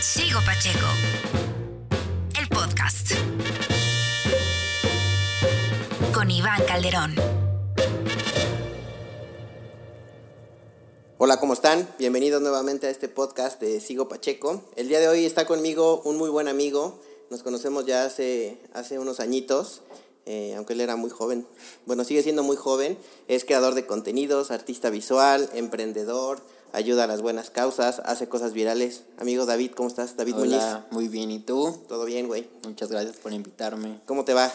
Sigo Pacheco. El podcast. Con Iván Calderón. Hola, ¿cómo están? Bienvenidos nuevamente a este podcast de Sigo Pacheco. El día de hoy está conmigo un muy buen amigo. Nos conocemos ya hace, hace unos añitos, eh, aunque él era muy joven. Bueno, sigue siendo muy joven. Es creador de contenidos, artista visual, emprendedor, ayuda a las buenas causas, hace cosas virales. Amigo David, ¿cómo estás? David Hola, muy bien. ¿Y tú? Muñiz. Todo bien, güey. Muchas gracias por invitarme. ¿Cómo te va?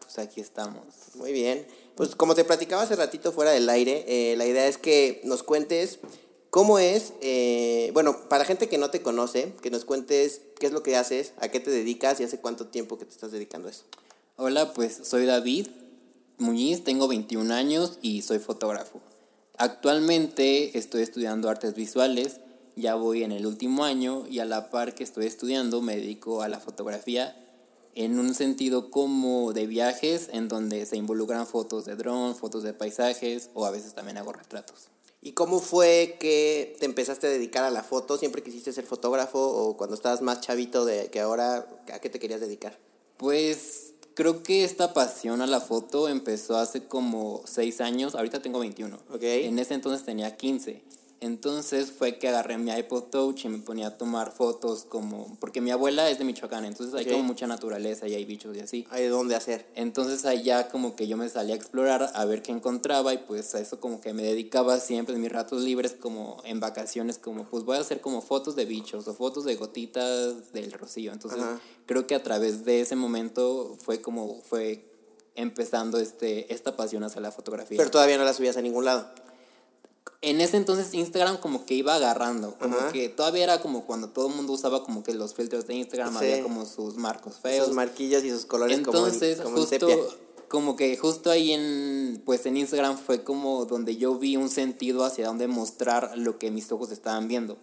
Pues aquí estamos. Muy bien. Pues como te platicaba hace ratito fuera del aire, eh, la idea es que nos cuentes cómo es, eh, bueno, para gente que no te conoce, que nos cuentes qué es lo que haces, a qué te dedicas y hace cuánto tiempo que te estás dedicando a eso. Hola, pues soy David Muñiz, tengo 21 años y soy fotógrafo. Actualmente estoy estudiando artes visuales, ya voy en el último año y a la par que estoy estudiando me dedico a la fotografía en un sentido como de viajes en donde se involucran fotos de dron, fotos de paisajes o a veces también hago retratos. ¿Y cómo fue que te empezaste a dedicar a la foto? ¿Siempre quisiste ser fotógrafo o cuando estabas más chavito de que ahora, a qué te querías dedicar? Pues creo que esta pasión a la foto empezó hace como 6 años, ahorita tengo 21. Ok. En ese entonces tenía 15. Entonces fue que agarré mi iPod Touch y me ponía a tomar fotos como... Porque mi abuela es de Michoacán, entonces hay como mucha naturaleza y hay bichos y así. ¿Hay de dónde hacer? Entonces allá como que yo me salía a explorar a ver qué encontraba y pues a eso como que me dedicaba siempre en mis ratos libres como en vacaciones como pues voy a hacer como fotos de bichos o fotos de gotitas del rocío. Entonces Ajá. creo que a través de ese momento fue como fue empezando este esta pasión hacia la fotografía. Pero todavía no la subías a ningún lado. En ese entonces Instagram como que iba agarrando, como Ajá. que todavía era como cuando todo el mundo usaba como que los filtros de Instagram Sí. había como sus marcos feos. Sus marquillas y sus colores Entonces, como justo, como que justo ahí en, pues en Instagram fue como donde yo vi un sentido hacia donde mostrar lo que mis ojos estaban viendo.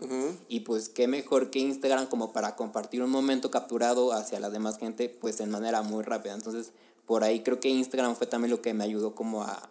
Y pues qué mejor que Instagram como para compartir un momento capturado hacia la demás gente, pues en manera muy rápida. Entonces, por ahí creo que Instagram fue también lo que me ayudó como a,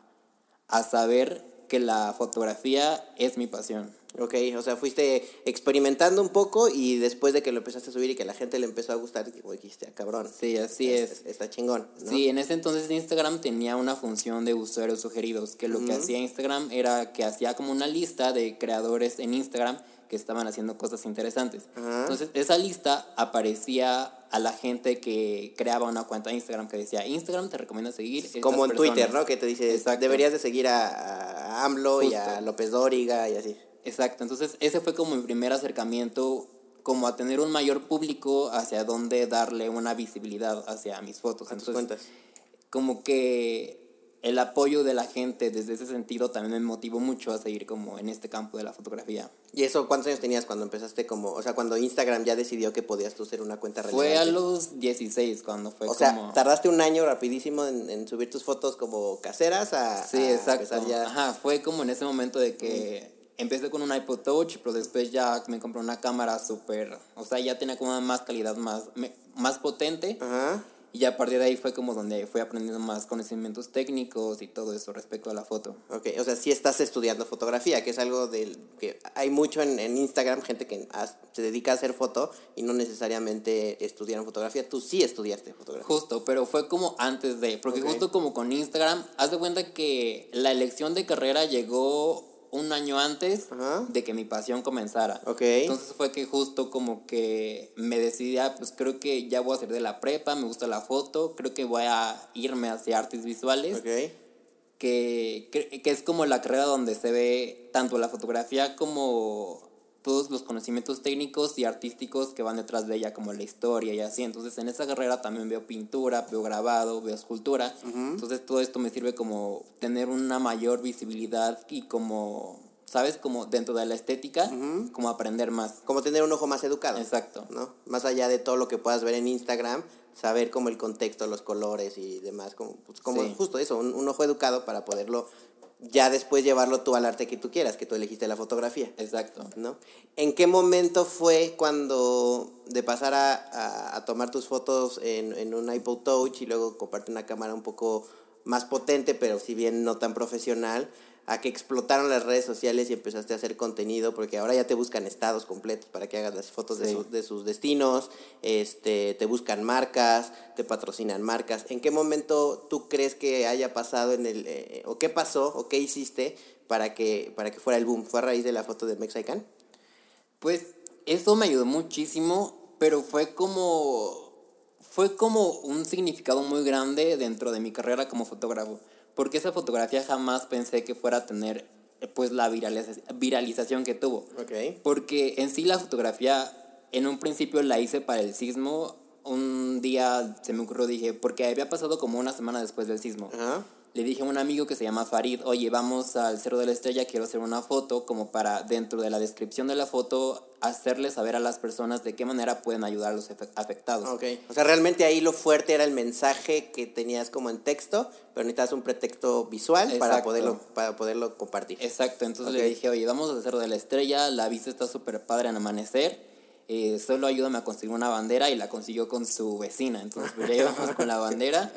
a saber que la fotografía es mi pasión. Ok, o sea, fuiste experimentando un poco y después de que lo empezaste a subir y que la gente le empezó a gustar, dijiste, ah, cabrón. Sí, así es. Está chingón, ¿no? Sí, en ese entonces Instagram tenía una función de usuarios sugeridos, que lo que hacía Instagram era que hacía como una lista de creadores en Instagram que estaban haciendo cosas interesantes. Entonces, esa lista aparecía a la gente que creaba una cuenta de Instagram que decía, Instagram te recomienda seguir. Como en Twitter, personas". ¿no? Que te dice, Exacto. deberías de seguir a, a AMLO y a. López Dóriga y así. Exacto, entonces ese fue como mi primer acercamiento como a tener un mayor público hacia dónde darle una visibilidad hacia mis fotos. A tus Entonces, cuentas. como que el apoyo de la gente desde ese sentido también me motivó mucho a seguir como en este campo de la fotografía. ¿Y eso cuántos años tenías cuando empezaste como, o sea, cuando Instagram ya decidió que podías tú ser una cuenta relevante? Fue a los 16 cuando fue O sea, como... tardaste un año rapidísimo en, en subir tus fotos como caseras a, Sí, a exacto. ya. Ajá, fue como en ese momento de que empecé con un iPod Touch, pero después ya me compré una cámara súper, o sea, ya tenía como más calidad, más, más potente. Ajá. Y ya a partir de ahí fue como donde fui aprendiendo más conocimientos técnicos y todo eso respecto a la foto. Ok, o sea, sí estás estudiando fotografía, que es algo del que hay mucho en, en Instagram, gente que se dedica a hacer foto y no necesariamente estudiaron fotografía. Tú sí estudiaste fotografía. Justo, pero fue como antes de, porque justo como con Instagram, haz de cuenta que la elección de carrera llegó un año antes Ajá. de que mi pasión comenzara. Entonces fue que justo como que me decidí, ah, pues creo que ya voy a salir de la prepa, me gusta la foto, creo que voy a irme hacia artes visuales, que, que, que es como la carrera donde se ve tanto la fotografía como todos los conocimientos técnicos y artísticos que van detrás de ella, como la historia y así. Entonces en esa carrera también veo pintura, veo grabado, veo escultura. Entonces todo esto me sirve como tener una mayor visibilidad y como, ¿sabes? Como dentro de la estética, como aprender más. Como tener un ojo más educado. Exacto. ¿no? Más allá de todo lo que puedas ver en Instagram, saber como el contexto, los colores y demás, como, pues, como Sí. justo eso, un, un ojo educado para poderlo ya después llevarlo tú al arte que tú quieras, que tú elegiste la fotografía. Exacto. ¿no? ¿En qué momento fue cuando de pasar a, a- a tomar tus fotos en, en un iPod Touch y luego comprarte una cámara un poco más potente, pero si bien no tan profesional, a que explotaron las redes sociales y empezaste a hacer contenido, porque ahora ya te buscan estados completos para que hagas las fotos de, Sí. su- de sus destinos, este, te buscan marcas, te patrocinan marcas. ¿En qué momento tú crees que haya pasado en el, eh, o qué pasó, o qué hiciste para que, para que fuera el boom? ¿Fue a raíz de la foto de Mexican? Pues eso me ayudó muchísimo, pero fue como fue como un significado muy grande dentro de mi carrera como fotógrafo, porque esa fotografía jamás pensé que fuera a tener eh, pues la viraliza- viralización que tuvo. Porque en sí la fotografía, en un principio la hice para el sismo. Un día se me ocurrió, dije, porque había pasado como una semana después del sismo. Ajá. Le dije a un amigo que se llama Farid, oye, vamos al Cerro de la Estrella, quiero hacer una foto, como para dentro de la descripción de la foto hacerle saber a las personas de qué manera pueden ayudar a los afectados. Ok. O sea, realmente ahí lo fuerte era el mensaje que tenías como en texto, pero necesitas un pretexto visual para poderlo, para poderlo compartir. Exacto, entonces le dije, oye, vamos al Cerro de la Estrella, la vista está súper padre en amanecer, eh, solo ayúdame a conseguir una bandera y la consiguió con su vecina. Entonces pues ya íbamos con la bandera,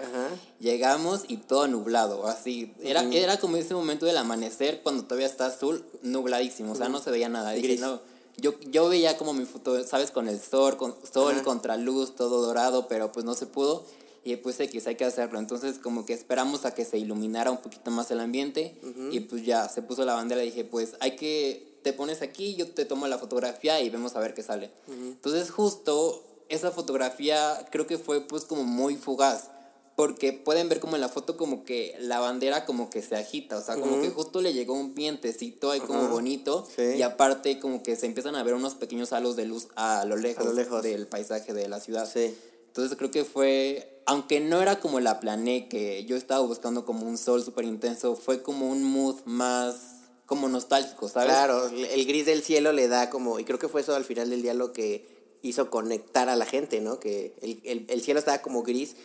llegamos y todo nublado, así. Era, era como ese momento del amanecer cuando todavía está azul, nubladísimo, o sea, no se veía nada. Dije, Gris. no, yo, yo veía como mi foto, ¿sabes? Con el sol, con sol, Ajá. contraluz, todo dorado, pero pues no se pudo. Y pues X, hay que hacerlo. Entonces como que esperamos a que se iluminara un poquito más el ambiente. Y pues ya, se puso la bandera y dije, pues hay que, te pones aquí, yo te tomo la fotografía y vemos a ver qué sale. Entonces justo esa fotografía creo que fue pues como muy fugaz. Porque pueden ver como en la foto como que la bandera como que se agita, o sea, como que justo le llegó un vientecito ahí como bonito Sí. y aparte como que se empiezan a ver unos pequeños halos de luz a lo lejos, A lo lejos. del paisaje de la ciudad. Sí. Entonces creo que fue, aunque no era como la planeé, que yo estaba buscando como un sol súper intenso, fue como un mood más como nostálgico, ¿sabes? Claro, el gris del cielo le da como, y creo que fue eso al final del día lo que hizo conectar a la gente, ¿no? Que el, el- el cielo estaba como gris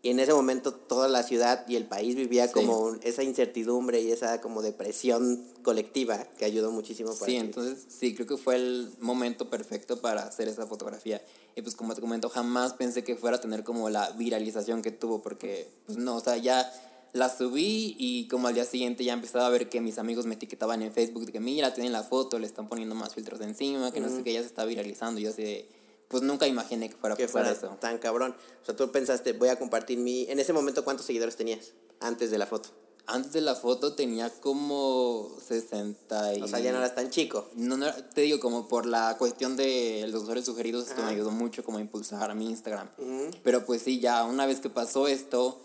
y en ese momento toda la ciudad y el país vivía Sí. como esa incertidumbre y esa como depresión colectiva que ayudó muchísimo para Sí, entonces sí, creo que fue el momento perfecto para hacer esa fotografía. Y pues como te comento, jamás pensé que fuera a tener como la viralización que tuvo, porque pues no, o sea, ya la subí y como al día siguiente ya empezaba a ver que mis amigos me etiquetaban en Facebook de que mira, tienen la foto, le están poniendo más filtros encima, que no sé qué, ya se está viralizando. Yo así pues nunca imaginé que fuera que pasar fuera eso. tan cabrón. O sea, tú pensaste, voy a compartir mi... En ese momento, ¿cuántos seguidores tenías antes de la foto? Antes de la foto tenía como 60 y... O sea, ya no eras tan chico. No, no, te digo, como por la cuestión de los usuarios sugeridos, esto me ayudó mucho como a impulsar a mi Instagram. Pero pues sí, ya una vez que pasó esto,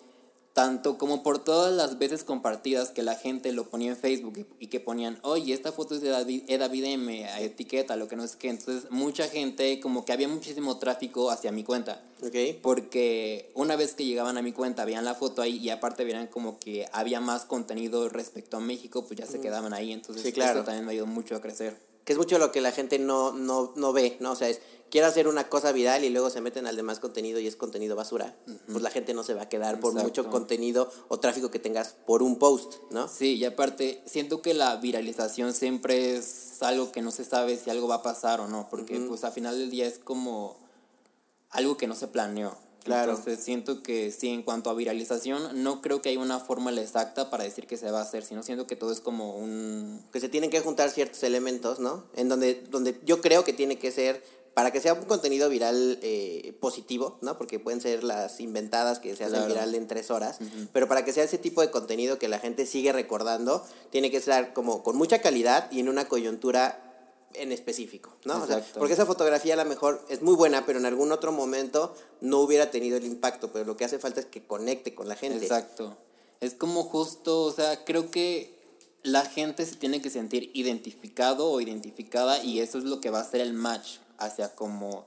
tanto como por todas las veces compartidas que la gente lo ponía en Facebook y, que ponían, oye, esta foto es de David, David M, etiqueta, lo que no sé qué. Entonces, mucha gente, como que había muchísimo tráfico hacia mi cuenta. ¿Ok? Porque una vez que llegaban a mi cuenta, veían la foto ahí y aparte veían como que había más contenido respecto a México, pues ya se quedaban ahí. Entonces, Sí, claro. eso también me ayudó mucho a crecer. Que es mucho lo que la gente no, no, no ve, ¿no? O sea, es, quiero hacer una cosa viral y luego se meten al demás contenido y es contenido basura. Pues la gente no se va a quedar por Exacto. mucho contenido o tráfico que tengas por un post, ¿no? Sí, y aparte, siento que la viralización siempre es algo que no se sabe si algo va a pasar o no, porque pues al final del día es como algo que no se planeó. Claro. Entonces siento que sí, en cuanto a viralización, no creo que haya una fórmula exacta para decir que se va a hacer, sino siento que todo es como un... Que se tienen que juntar ciertos elementos, ¿no? En donde, donde yo creo que tiene que ser, para que sea un contenido viral eh, positivo, ¿no? Porque pueden ser las inventadas que se hacen Claro. viral en tres horas, pero para que sea ese tipo de contenido que la gente sigue recordando, tiene que ser como con mucha calidad y en una coyuntura en específico, ¿no? O sea, porque esa fotografía a lo mejor es muy buena, pero en algún otro momento no hubiera tenido el impacto, pero lo que hace falta es que conecte con la gente. Exacto. Es como justo, o sea, creo que la gente se tiene que sentir identificado o identificada y eso es lo que va a ser el match hacia como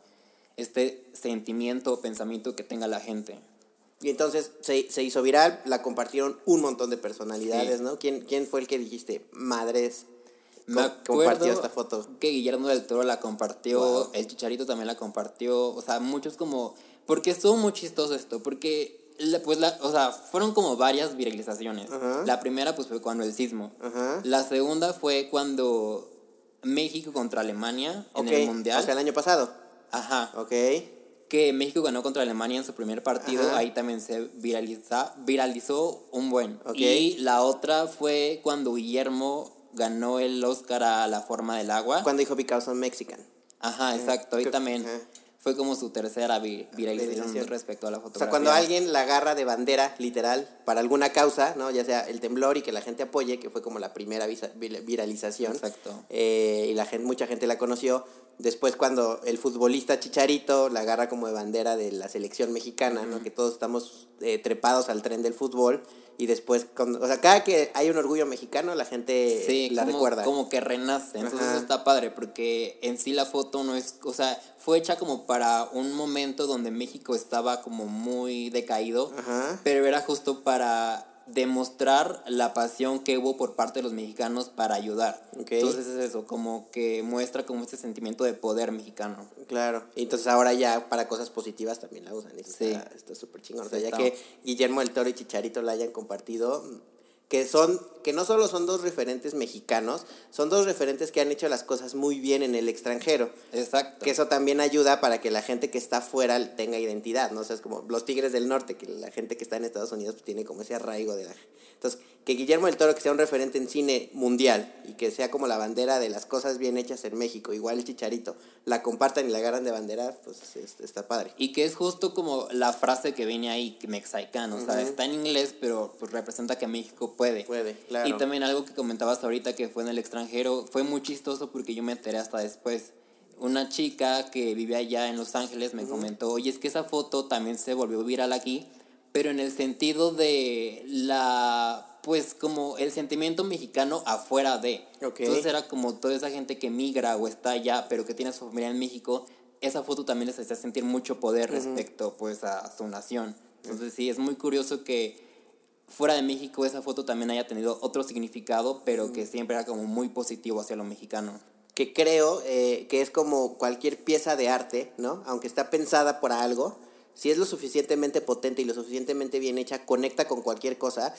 este sentimiento o pensamiento que tenga la gente. Y entonces se, se hizo viral, la compartieron un montón de personalidades, Sí. ¿no? ¿Quién, ¿Quién fue el que dijiste, madres, Me compartió esta foto? que Guillermo del Toro la compartió, Wow. el Chicharito también la compartió, o sea, muchos como, porque estuvo muy chistoso esto, porque la- pues la, o sea, fueron como varias viralizaciones. La primera pues fue cuando el sismo. La segunda fue cuando México contra Alemania en el Mundial. O sea, el año pasado. Ajá. Ok. que México ganó contra Alemania en su primer partido, Ajá. ahí también se viraliza, viralizó un buen. Ok. Y la otra fue cuando Guillermo ganó el Oscar a La forma del agua. Cuando dijo Because I'm Mexican. Ajá, exacto, ahí también ajá. Fue como su tercera vi- viralización respecto a la O fotografía. sea, cuando alguien la agarra de bandera, literal, para alguna causa, ¿no? Ya sea el temblor y que la gente apoye, que fue como la primera viralización. Exacto. Eh, y la gente, mucha gente la conoció. Después cuando el futbolista Chicharito la agarra como de bandera de la selección mexicana, ¿no? Que todos estamos eh, trepados al tren del fútbol. Y después, cuando- o sea, cada que hay un orgullo mexicano, la gente Sí, la como, recuerda. como que renace. Entonces Ajá. eso está padre porque en sí la foto no es, o sea, fue hecha como para un momento donde México estaba como muy decaído, Ajá. pero era justo para demostrar la pasión que hubo por parte de los mexicanos para ayudar. Ok. Entonces es eso, como que muestra como este sentimiento de poder mexicano. Claro, y entonces ahora ya para cosas positivas también la usan. eso Sí. Está está súper chingón. O sea, ya que Guillermo del Toro y Chicharito la hayan compartido, que son, que no solo son dos referentes mexicanos, son dos referentes que han hecho las cosas muy bien en el extranjero. Exacto. Que eso también ayuda para que la gente que está afuera tenga identidad, ¿no? O sea, es como los Tigres del Norte, que la gente que está en Estados Unidos pues, tiene como ese arraigo de la... Entonces, que Guillermo del Toro, que sea un referente en cine mundial y que sea como la bandera de las cosas bien hechas en México, igual el Chicharito, la compartan y la agarran de bandera, pues es- está padre. Y que es justo como la frase que viene ahí, mexicano, o sea, está en inglés, pero pues representa que México puede. Puede, claro. Y también algo que comentabas ahorita que fue en el extranjero, fue muy chistoso porque yo me enteré hasta después. Una chica que vive allá en Los Ángeles me comentó, oye, es que esa foto también se volvió viral aquí, pero en el sentido de la, pues como el sentimiento mexicano afuera de. Entonces era como toda esa gente que migra o está allá, pero que tiene su familia en México, esa foto también les hacía sentir mucho poder respecto pues a su nación. Entonces sí, es muy curioso que fuera de México esa foto también haya tenido otro significado, pero que siempre era como muy positivo hacia lo mexicano. que creo eh, que es como cualquier pieza de arte, ¿no? Aunque está pensada por algo, si es lo suficientemente potente y lo suficientemente bien hecha, conecta con cualquier cosa,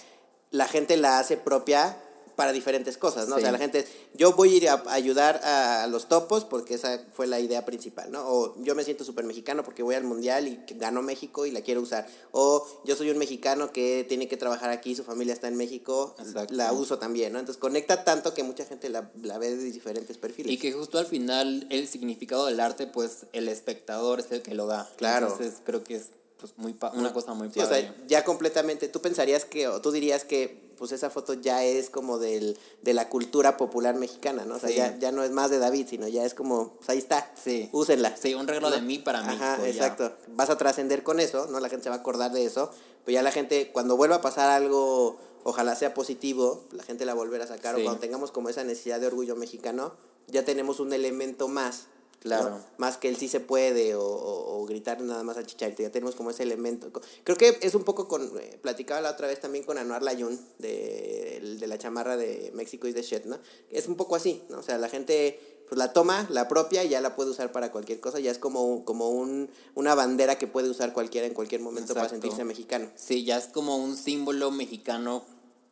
la gente la hace propia para diferentes cosas, ¿no? O sea, la gente, yo voy a ir a ayudar a los topos porque esa fue la idea principal, ¿no? O yo me siento súper mexicano porque voy al mundial y ganó México y la quiero usar. O yo soy un mexicano que tiene que trabajar aquí, su familia está en México, Exacto. la uso también, ¿no? Entonces conecta tanto que mucha gente la, la ve de diferentes perfiles. Y que justo al final el significado del arte, pues el espectador es el que lo da. Claro. Entonces creo que es pues, muy pa- una cosa muy Sí, o padre. sea, ya completamente, tú pensarías que, o tú dirías que, pues esa foto ya es como del, de la cultura popular mexicana, ¿no? O sea, Sí. ya, ya no es más de David, sino ya es como, pues ahí está, Sí. úsenla. Sí, un regalo de mí para México, Ajá, ya. exacto. Vas a trascender con eso, ¿no? La gente se va a acordar de eso, pero ya la gente, cuando vuelva a pasar algo, ojalá sea positivo, la gente la volverá a sacar, o Sí. cuando tengamos como esa necesidad de orgullo mexicano, ya tenemos un elemento más. ¿No? Claro. Más que el sí se puede o, o- o gritar nada más al chicharito. Ya tenemos como ese elemento. Creo que es un poco con. eh, platicaba la otra vez también con Anuar Layun de, de la chamarra de México y de Shit, ¿no? Es un poco así, ¿no? O sea, la gente pues la toma, la propia y ya la puede usar para cualquier cosa. Ya es como, como un, una bandera que puede usar cualquiera en cualquier momento para sentirse mexicano. Sí, ya es como un símbolo mexicano,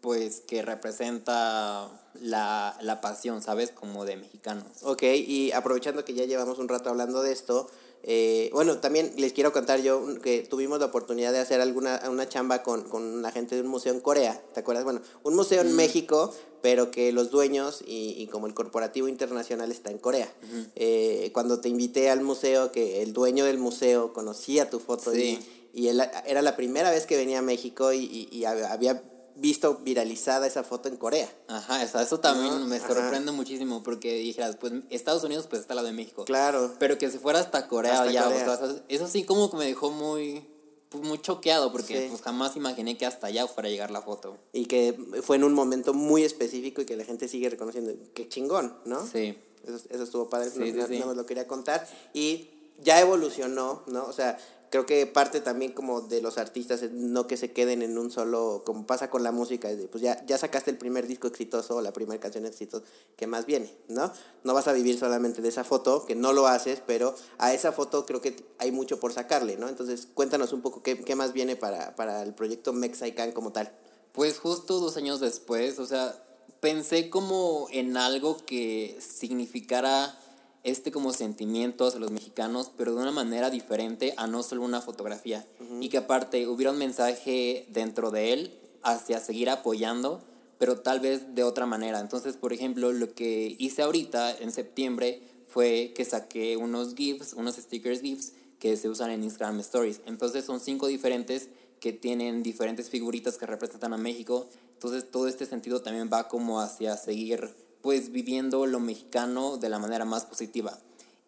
pues que representa la, la pasión, ¿sabes? Como de mexicanos. Ok, y aprovechando que ya llevamos un rato hablando de esto, eh, bueno, también les quiero contar yo que tuvimos la oportunidad de hacer alguna una chamba con, con la gente de un museo en Corea, ¿te acuerdas? Bueno, un museo en México, pero que los dueños y, y como el corporativo internacional está en Corea. Eh, cuando te invité al museo, que el dueño del museo conocía tu foto Sí. y, y él era la primera vez que venía a México y, y- y había visto viralizada esa foto en Corea. Ajá, eso también me ajá. sorprende muchísimo porque dijeras, pues Estados Unidos pues está al lado de México. Claro. Pero que se fuera hasta Corea Hasta ya, Corea. o sea, eso sí como que me dejó muy pues, muy choqueado porque Sí. pues jamás imaginé que hasta allá fuera a llegar la foto. y que fue en un momento muy específico y que la gente sigue reconociendo. Qué chingón, ¿no? Sí. Eso, eso estuvo padre, Sí, no, sí, lo quería contar. Y ya evolucionó, ¿no? O sea, creo que parte también como de los artistas es no que se queden en un solo, como pasa con la música, pues ya, ya sacaste el primer disco exitoso o la primera canción exitosa, ¿qué más viene? ¿No? No vas a vivir solamente de esa foto, que no lo haces, pero a esa foto creo que hay mucho por sacarle, ¿no? Entonces cuéntanos un poco qué, qué más viene para, para el proyecto Mexican como tal. Pues justo dos años después, o sea, pensé como en algo que significara este como sentimiento hacia los mexicanos, pero de una manera diferente a no solo una fotografía. Y que aparte hubiera un mensaje dentro de él hacia seguir apoyando, pero tal vez de otra manera. Entonces, por ejemplo, lo que hice ahorita en septiembre fue que saqué unos GIFs, unos stickers GIFs que se usan en Instagram Stories. Entonces son cinco diferentes que tienen diferentes figuritas que representan a México. Entonces todo este sentido también va como hacia seguir pues viviendo lo mexicano de la manera más positiva.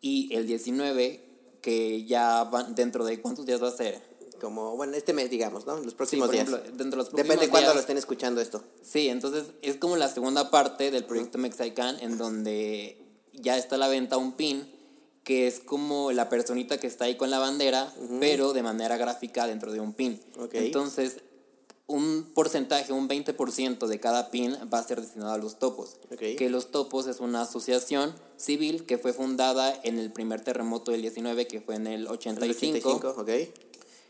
Y el 19, que ya van dentro de cuántos días va a ser. Como, bueno, este mes, digamos, ¿no? Los próximos días. Ejemplo, dentro de los Depende de cuándo lo estén escuchando esto. Sí, entonces es como la segunda parte del proyecto Mexican, en donde ya está a la venta un pin que es como la personita que está ahí con la bandera, pero de manera gráfica dentro de un pin. Entonces, un porcentaje, un 20% de cada pin va a ser destinado a los topos. Que los topos es una asociación civil que fue fundada en el primer terremoto del 19, que fue en el 85. 85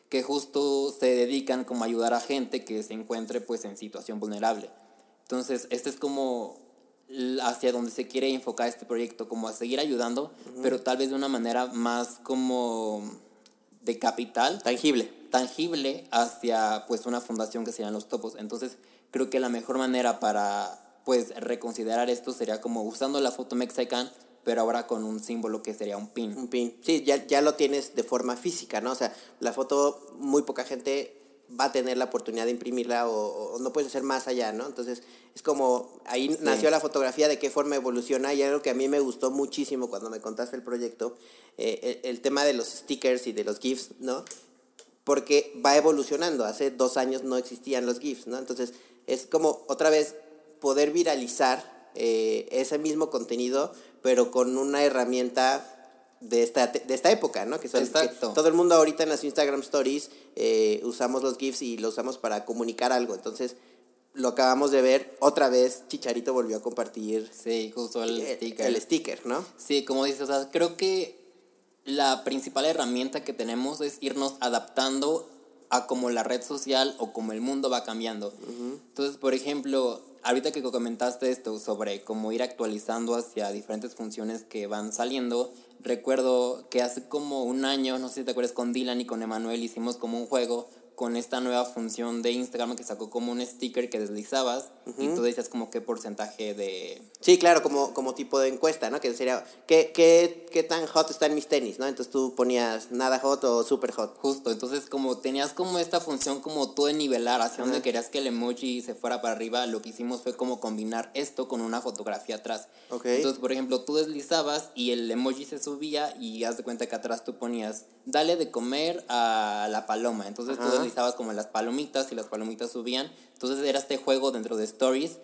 Que justo se dedican como a ayudar a gente que se encuentre pues en situación vulnerable. Entonces, este es como hacia donde se quiere enfocar este proyecto, como a seguir ayudando, pero tal vez de una manera más como de capital. Tangible. Tangible hacia pues una fundación que serían los topos. Entonces creo que la mejor manera para pues reconsiderar esto sería como usando la foto Mexican, pero ahora con un símbolo que sería un pin. Un pin. Sí, ya, ya lo tienes de forma física, ¿no? O sea, la foto muy poca gente va a tener la oportunidad de imprimirla o, no puedes hacer más allá, ¿no? Entonces, es como, ahí nació la fotografía, de qué forma evoluciona, y algo que a mí me gustó muchísimo cuando me contaste el proyecto, eh, el, tema de los stickers y de los GIFs, ¿no? Porque va evolucionando, hace dos años no existían los GIFs, ¿no? Entonces, es como otra vez poder viralizar eh, ese mismo contenido, pero con una herramienta de esta, de esta época, ¿no? Que, son, todo el mundo ahorita en las Instagram Stories eh, usamos los GIFs y lo usamos para comunicar algo. Entonces, lo acabamos de ver, otra vez Chicharito volvió a compartir. Sí, justo el, sticker. El sticker, ¿no? Sí, como dices, o sea, creo que la principal herramienta que tenemos es irnos adaptando a como la red social o como el mundo va cambiando. Entonces, por ejemplo, ahorita que comentaste esto sobre cómo ir actualizando hacia diferentes funciones que van saliendo, recuerdo que hace como un año, no sé si te acuerdas, con Dylan y con Emanuel hicimos como un juego con esta nueva función de Instagram que sacó como un sticker que deslizabas y tú decías como qué porcentaje de... Sí, claro, como, como tipo de encuesta, ¿no? Que sería, ¿qué, qué, qué tan hot están mis tenis, ¿no? Entonces tú ponías nada hot o super hot. Justo, entonces como tenías como esta función como tú de nivelar hacia donde querías que el emoji se fuera para arriba, lo que hicimos fue como combinar esto con una fotografía atrás. Entonces, por ejemplo, tú deslizabas y el emoji se subía y haz de cuenta que atrás tú ponías, dale de comer a la paloma. Entonces tú estabas como las palomitas y las palomitas subían. Entonces era este juego dentro de Stories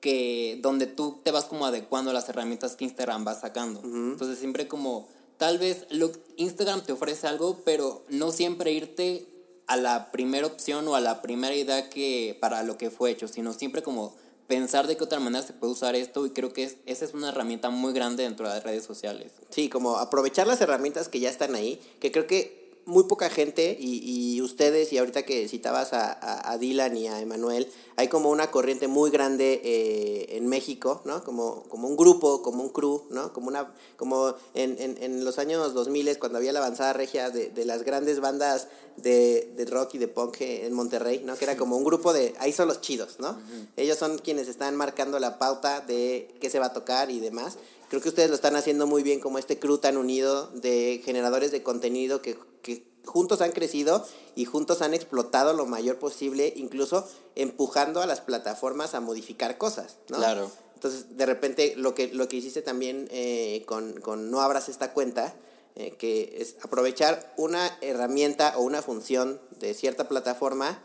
que donde tú te vas como adecuando a las herramientas que Instagram va sacando. Entonces siempre como tal vez lo, Instagram te ofrece algo, pero no siempre irte a la primera opción o a la primera idea que para lo que fue hecho, sino siempre como pensar de qué otra manera se puede usar esto y creo que es, esa es una herramienta muy grande dentro de las redes sociales. Sí, como aprovechar las herramientas que ya están ahí, que creo que muy poca gente y, y, ustedes, y ahorita que citabas a, a, Dylan y a Emanuel, hay como una corriente muy grande eh, en México, ¿no? Como, como un grupo, como un crew, ¿no? Como, una, como en, en, en los años 2000 cuando había la avanzada regia de, de las grandes bandas de, de, rock y de punk en Monterrey, ¿no? Que era como un grupo de, ahí son los chidos, ¿no? Ellos son quienes están marcando la pauta de qué se va a tocar y demás creo que ustedes lo están haciendo muy bien como este crew tan unido de generadores de contenido que, juntos han crecido y juntos han explotado lo mayor posible, incluso empujando a las plataformas a modificar cosas, ¿no? Claro. Entonces, de repente, lo que, lo que hiciste también eh, con, con No Abras esta cuenta, eh, que es aprovechar una herramienta o una función de cierta plataforma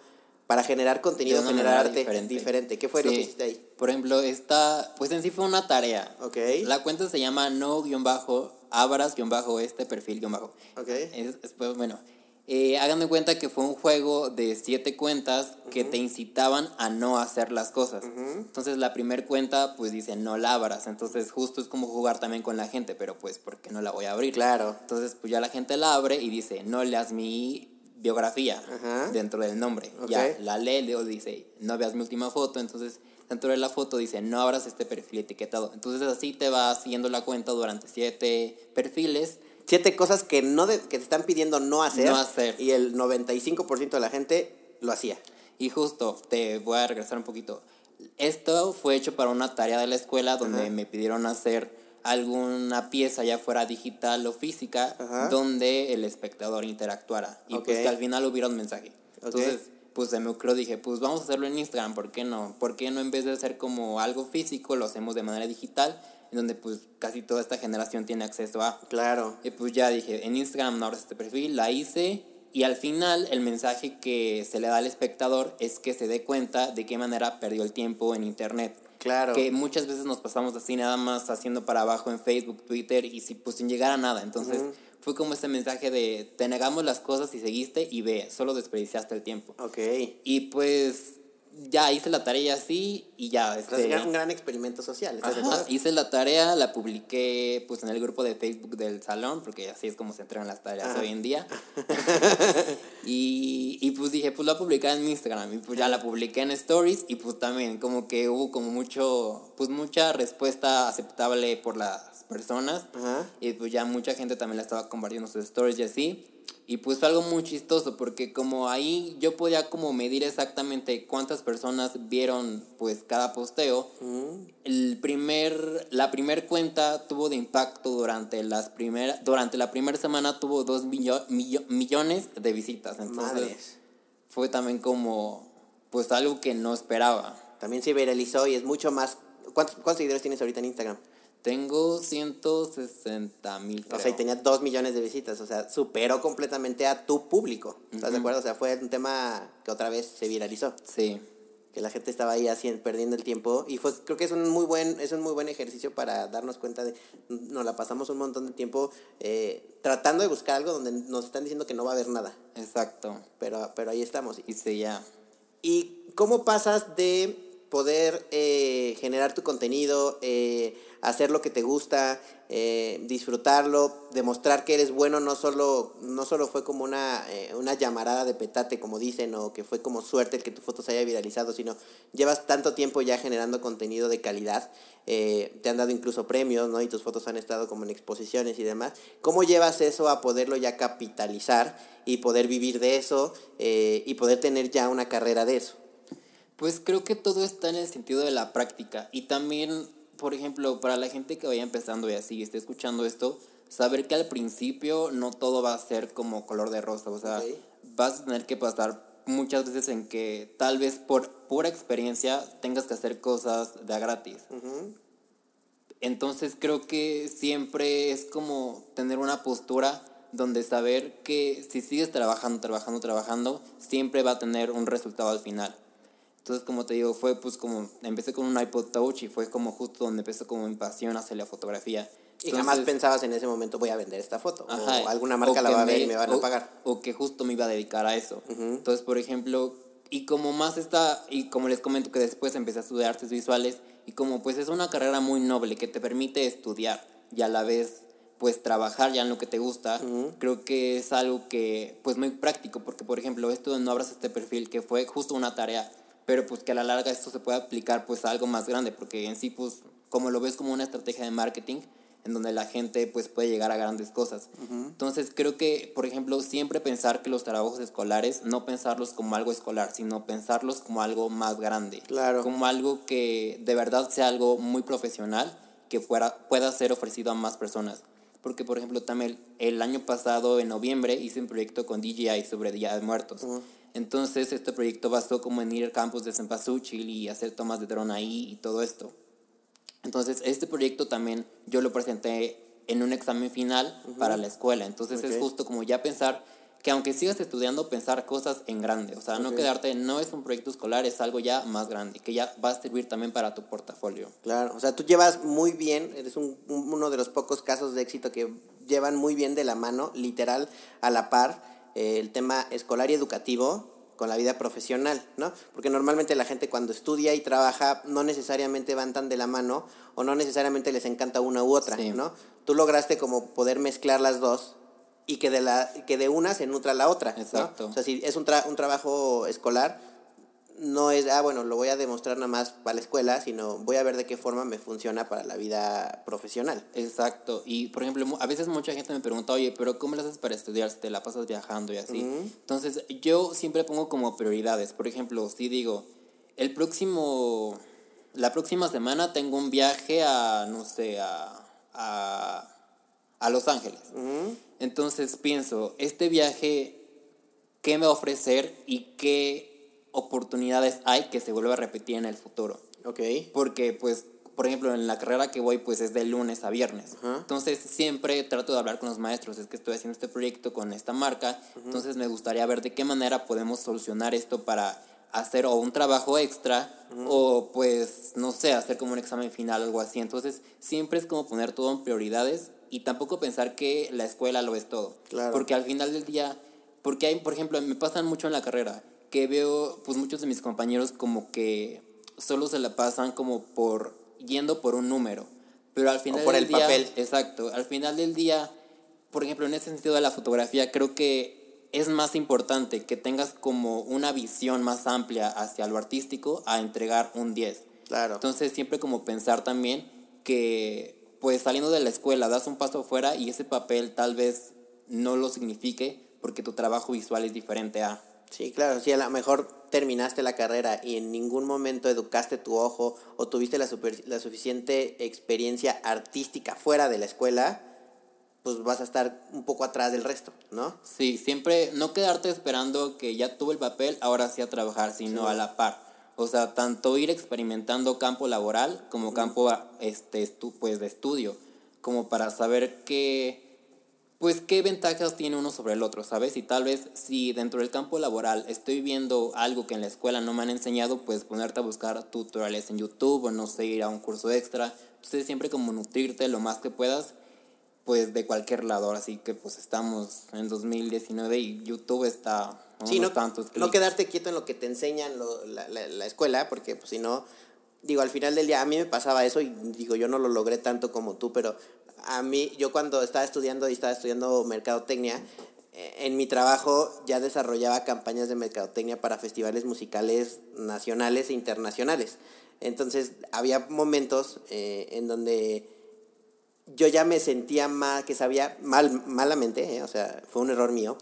para generar contenido, generar arte diferente. ¿Qué fue lo que hiciste ahí? Por ejemplo, esta, pues en sí fue una tarea. Ok. La cuenta se llama no-abras-este perfil-bajo. Ok. Es, pues, bueno, eh, hagan de cuenta que fue un juego de siete cuentas que te incitaban a no hacer las cosas. Entonces la primera cuenta pues dice no la abras. Entonces justo es como jugar también con la gente, pero pues porque no la voy a abrir. Claro. Entonces pues ya la gente la abre y dice no leas mi biografía dentro del nombre. Ya la lee, luego dice, no veas mi última foto, entonces dentro de la foto dice, no abras este perfil etiquetado. Entonces así te va siguiendo la cuenta durante siete perfiles. Siete cosas que, no de- que te están pidiendo no hacer. No hacer. Y el 95% de la gente lo hacía. Y justo, te voy a regresar un poquito. Esto fue hecho para una tarea de la escuela donde Ajá. me pidieron hacer alguna pieza, ya fuera digital o física, Ajá. donde el espectador interactuara. Y pues que al final hubiera un mensaje. Entonces, pues se me ocurrió, dije, pues vamos a hacerlo en Instagram, ¿por qué no? ¿Por qué no en vez de hacer como algo físico, lo hacemos de manera digital? En donde pues casi toda esta generación tiene acceso a... Claro. Y pues ya dije, en Instagram no abras este perfil, la hice y al final el mensaje que se le da al espectador es que se dé cuenta de qué manera perdió el tiempo en internet. Claro. Que muchas veces nos pasamos así nada más haciendo para abajo en Facebook, Twitter y si, pues sin llegar a nada. Entonces fue como ese mensaje de te negamos las cosas y seguiste y ve, solo desperdiciaste el tiempo. Ok. Y pues ya hice la tarea así y ya. Es Este, un gran experimento social. hice la tarea, la publiqué pues en el grupo de Facebook del salón, porque así es como se entregan las tareas Ajá. hoy en día. y, y pues dije, pues la publicar en mi Instagram, y pues ya la publiqué en Stories, y pues también como que hubo como mucho, pues mucha respuesta aceptable por las personas, Ajá. y pues ya mucha gente también la estaba compartiendo sus stories y así. Y pues fue algo muy chistoso porque como ahí yo podía como medir exactamente cuántas personas vieron pues cada posteo. El primer, la primer cuenta tuvo de impacto durante las primer, durante la primera semana tuvo dos millo- millo- millones de visitas. Entonces Madres. fue también como pues algo que no esperaba. También se viralizó y es mucho más. ¿Cuántos, cuántos seguidores tienes ahorita en Instagram? Tengo 160 mil. O sea, y tenía dos millones de visitas. O sea, superó completamente a tu público. ¿Estás de acuerdo? O sea, fue un tema que otra vez se viralizó. Sí. Que la gente estaba ahí haciendo, perdiendo el tiempo. Y fue, creo que es un muy buen, es un muy buen ejercicio para darnos cuenta de. Nos la pasamos un montón de tiempo eh, tratando de buscar algo donde nos están diciendo que no va a haber nada. Exacto. Pero, pero ahí estamos. Y sí, ya. ¿Y cómo pasas de poder eh, generar tu contenido, eh, hacer lo que te gusta, eh, disfrutarlo, demostrar que eres bueno, no solo, no solo fue como una, eh, una llamarada de petate, como dicen, o que fue como suerte el que tu foto se haya viralizado, sino llevas tanto tiempo ya generando contenido de calidad, eh, te han dado incluso premios, ¿no? Y tus fotos han estado como en exposiciones y demás. ¿Cómo llevas eso a poderlo ya capitalizar y poder vivir de eso y poder tener ya una carrera de eso? Pues creo que todo está en el sentido de la práctica. Y también, por ejemplo, para la gente que vaya empezando y así, esté escuchando esto, saber que al principio no todo va a ser como color de rosa. O sea, vas a tener que pasar muchas veces en que tal vez por pura experiencia tengas que hacer cosas de a gratis. Entonces creo que siempre es como tener una postura donde saber que si sigues trabajando, trabajando, trabajando, siempre va a tener un resultado al final. Entonces, como te digo, fue pues como, empecé con un iPod Touch y fue como justo donde empezó como mi pasión hacia la fotografía. Y jamás pensabas en ese momento voy a vender esta foto. Ajá, o alguna o marca la va a ver y me van a pagar. O que justo me iba a dedicar a eso. Entonces, por ejemplo, y como más está, y como les comento que después empecé a estudiar artes visuales, y como pues es una carrera muy noble que te permite estudiar y a la vez pues trabajar ya en lo que te gusta, creo que es algo que pues muy práctico, porque por ejemplo esto no abras este perfil que fue justo una tarea, pero pues que a la larga esto se puede aplicar pues a algo más grande, porque en sí pues como lo ves como una estrategia de marketing, en donde la gente pues puede llegar a grandes cosas. Entonces creo que, por ejemplo, siempre pensar que los trabajos escolares, no pensarlos como algo escolar, sino pensarlos como algo más grande. Claro. Como algo que de verdad sea algo muy profesional, que fuera, pueda ser ofrecido a más personas. Porque, por ejemplo, también el año pasado, en noviembre, hice un proyecto con DJI sobre Día de Muertos. Entonces, este proyecto basó como en ir al campus de Cempasúchil y hacer tomas de dron ahí y todo esto. Entonces, este proyecto también yo lo presenté en un examen final para la escuela. Entonces, es justo como ya pensar que aunque sigas estudiando, pensar cosas en grande. O sea, no quedarte, no es un proyecto escolar, es algo ya más grande, que ya va a servir también para tu portafolio. Claro, o sea, tú llevas muy bien, eres un, un- uno de los pocos casos de éxito que llevan muy bien de la mano, literal, a la par, eh, el tema escolar y educativo con la vida profesional, ¿no? Porque normalmente la gente cuando estudia y trabaja no necesariamente van tan de la mano o no necesariamente les encanta una u otra, Sí. ¿no? Tú lograste como poder mezclar las dos y que de, la, que de una se nutra la otra, ¿no? Exacto. O sea, si es un, tra- un trabajo escolar, no es, ah, bueno, lo voy a demostrar nada más para la escuela, sino voy a ver de qué forma me funciona para la vida profesional. Exacto. Y, por ejemplo, a veces mucha gente me pregunta, oye, pero ¿cómo lo haces para estudiar si te la pasas viajando y así? Entonces, yo siempre pongo como prioridades. Por ejemplo, si digo, el próximo, la próxima semana tengo un viaje a, no sé, a, a, Los Ángeles. Entonces, pienso, este viaje, ¿qué me va a ofrecer y qué oportunidades hay que se vuelva a repetir en el futuro. Ok. Porque, pues, por ejemplo, en la carrera que voy, pues es de lunes a viernes. Entonces, siempre trato de hablar con los maestros. Es que estoy haciendo este proyecto con esta marca. Entonces, me gustaría ver de qué manera podemos solucionar esto para hacer o un trabajo extra o, pues, no sé, hacer como un examen final o algo así. Entonces, siempre es como poner todo en prioridades y tampoco pensar que la escuela lo es todo. Claro. Porque al final del día, porque hay, por ejemplo, me pasan mucho en la carrera que veo pues muchos de mis compañeros como que solo se la pasan como por yendo por un número, pero al final por del el día, papel. exacto, al final del día, por ejemplo, en ese sentido de la fotografía creo que es más importante que tengas como una visión más amplia hacia lo artístico a entregar un 10. Claro. Entonces, siempre como pensar también que pues saliendo de la escuela das un paso afuera y ese papel tal vez no lo signifique porque tu trabajo visual es diferente a Sí, claro, si a lo mejor terminaste la carrera y en ningún momento educaste tu ojo o tuviste la, la suficiente experiencia artística fuera de la escuela, pues vas a estar un poco atrás del resto, ¿no? Sí, siempre no quedarte esperando que ya tuve el papel, ahora sí a trabajar, sino a la par. O sea, tanto ir experimentando campo laboral como campo este, pues, de estudio, como para saber qué pues qué ventajas tiene uno sobre el otro, ¿sabes? Y tal vez si dentro del campo laboral estoy viendo algo que en la escuela no me han enseñado, pues ponerte a buscar tutoriales en YouTube o no sé, ir a un curso extra. Entonces siempre como nutrirte lo más que puedas, pues de cualquier lado. Así que pues estamos en 2019 y YouTube está... Sí, no, tantos no quedarte quieto en lo que te enseñan la, la, la escuela, porque pues si no, digo, al final del día a mí me pasaba eso y digo, yo no lo logré tanto como tú, pero a mí, yo cuando estaba estudiando y estaba estudiando mercadotecnia, eh, en mi trabajo ya desarrollaba campañas de mercadotecnia para festivales musicales nacionales e internacionales. Entonces había momentos eh, en donde yo ya me sentía mal, que sabía mal, malamente, eh, o sea, fue un error mío,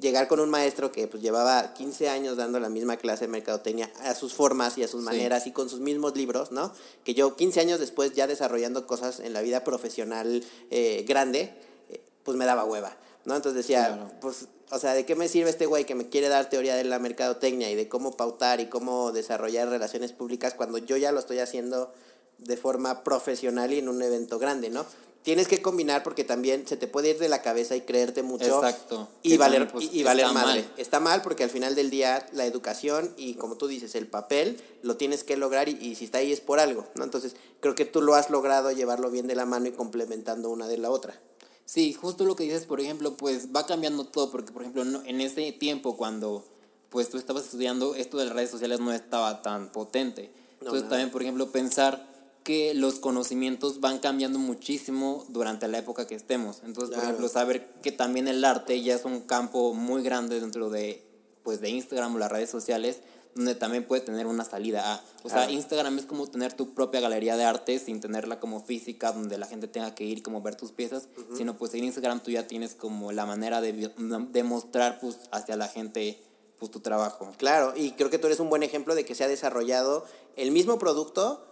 llegar con un maestro que pues llevaba 15 años dando la misma clase de mercadotecnia a sus formas y a sus maneras y con sus mismos libros, ¿no? Que yo 15 años después ya desarrollando cosas en la vida profesional eh, grande, eh, pues me daba hueva, ¿no? Entonces decía, pues, o sea, ¿de qué me sirve este güey que me quiere dar teoría de la mercadotecnia y de cómo pautar y cómo desarrollar relaciones públicas cuando yo ya lo estoy haciendo de forma profesional y en un evento grande, ¿no? Tienes que combinar porque también se te puede ir de la cabeza y creerte mucho. Exacto. Y valer, pues, y, valer madre. Mal. Está mal porque al final del día la educación y como tú dices, el papel lo tienes que lograr y, si está ahí es por algo, ¿no? Entonces creo que tú lo has logrado llevarlo bien de la mano y complementando una de la otra. Sí, justo lo que dices, por ejemplo, pues va cambiando todo porque, por ejemplo, en ese tiempo cuando pues tú estabas estudiando, esto de las redes sociales no estaba tan potente. Entonces también, por ejemplo, pensar que los conocimientos van cambiando muchísimo durante la época que estemos. Entonces, por ejemplo, saber que también el arte ya es un campo muy grande dentro de, pues, de Instagram o las redes sociales, donde también puede tener una salida a. O sea, Instagram es como tener tu propia galería de arte sin tenerla como física, donde la gente tenga que ir como ver tus piezas, sino pues en Instagram tú ya tienes como la manera de, de mostrar pues hacia la gente pues tu trabajo. Claro, y creo que tú eres un buen ejemplo de que se ha desarrollado el mismo producto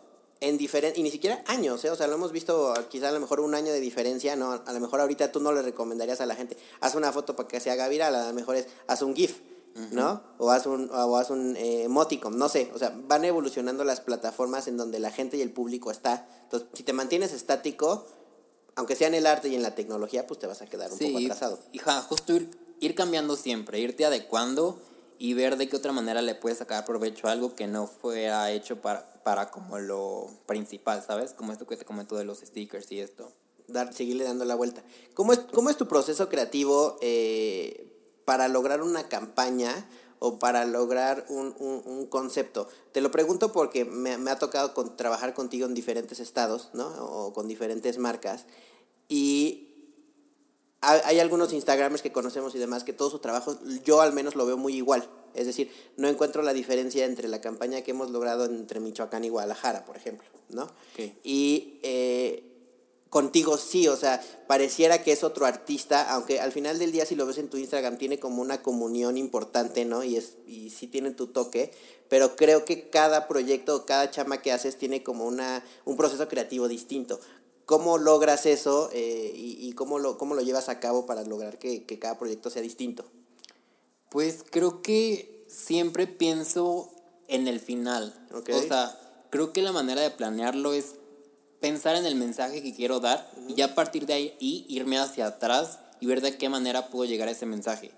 en diferente, y ni siquiera años, ¿eh? o sea, lo hemos visto quizá a lo mejor un año de diferencia, ¿no? A lo mejor ahorita tú no le recomendarías a la gente, haz una foto para que se haga viral, a lo mejor es, haz un GIF, ¿no? O haz un, o haz un eh, emoticon, no sé, o sea, van evolucionando las plataformas en donde la gente y el público está. Entonces, si te mantienes estático, aunque sea en el arte y en la tecnología, pues te vas a quedar un poco atrasado. Hija, justo ir, ir cambiando siempre, irte adecuando y ver de qué otra manera le puedes sacar provecho a algo que no fuera hecho para, para como lo principal, ¿sabes? Como esto que te comento de los stickers y esto. Dar, seguirle dando la vuelta. ¿Cómo es, cómo es tu proceso creativo eh, para lograr una campaña o para lograr un, un, concepto? Te lo pregunto porque me, me ha tocado con, trabajar contigo en diferentes estados, ¿no? O con diferentes marcas. Y hay algunos Instagramers que conocemos y demás que todo su trabajo, yo al menos lo veo muy igual, Es decir, no encuentro la diferencia entre la campaña que hemos logrado entre Michoacán y Guadalajara, por ejemplo, ¿no? Y eh, contigo sí, o sea, pareciera que es otro artista, aunque al final del día si lo ves en tu Instagram tiene como una comunión importante, ¿no? Y, es, y sí tiene tu toque, pero creo que cada proyecto, cada chama que haces tiene como una, un proceso creativo distinto. ¿Cómo logras eso eh, y, y cómo, lo, cómo lo llevas a cabo para lograr que, que cada proyecto sea distinto? Pues creo que siempre pienso en el final. Ok. O sea, creo que la manera de planearlo es pensar en el mensaje que quiero dar y ya a partir de ahí irme hacia atrás y ver de qué manera puedo llegar a ese mensaje.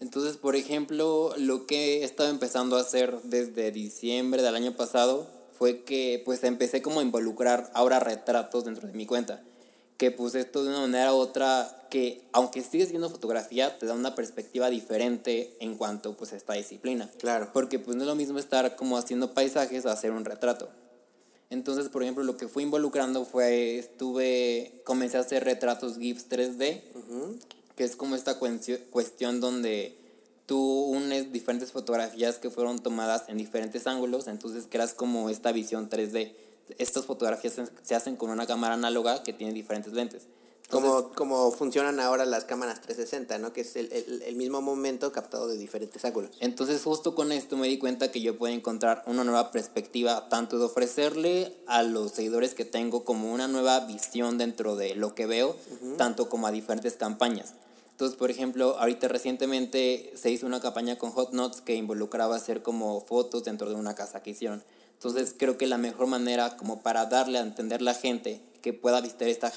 Entonces, por ejemplo, lo que he estado empezando a hacer desde diciembre del año pasado fue que pues empecé como a involucrar ahora retratos dentro de mi cuenta. Que pues esto de una manera u otra que aunque sigues viendo fotografía te da una perspectiva diferente en cuanto pues a esta disciplina. Claro. Porque pues no es lo mismo estar como haciendo paisajes a hacer un retrato. Entonces, por ejemplo, lo que fui involucrando fue, estuve, comencé a hacer retratos GIFs 3D, que es como esta cuestión donde tú unes diferentes fotografías que fueron tomadas en diferentes ángulos, entonces creas como esta visión 3D. Estas fotografías se- hacen con una cámara análoga que tiene diferentes lentes. Entonces, Como, como funcionan ahora las cámaras 360, ¿no? Que es el, el, el mismo momento captado de diferentes ángulos. Entonces justo con esto me di cuenta que yo puedo encontrar una nueva perspectiva, tanto de ofrecerle a los seguidores que tengo como una nueva visión dentro de lo que veo, tanto como a diferentes campañas. Entonces, por ejemplo, ahorita recientemente se hizo una campaña con Hot Nuts que involucraba hacer como fotos dentro de una casa que hicieron. Entonces, creo que la mejor manera como para darle a entender a la gente que pueda visitar esta,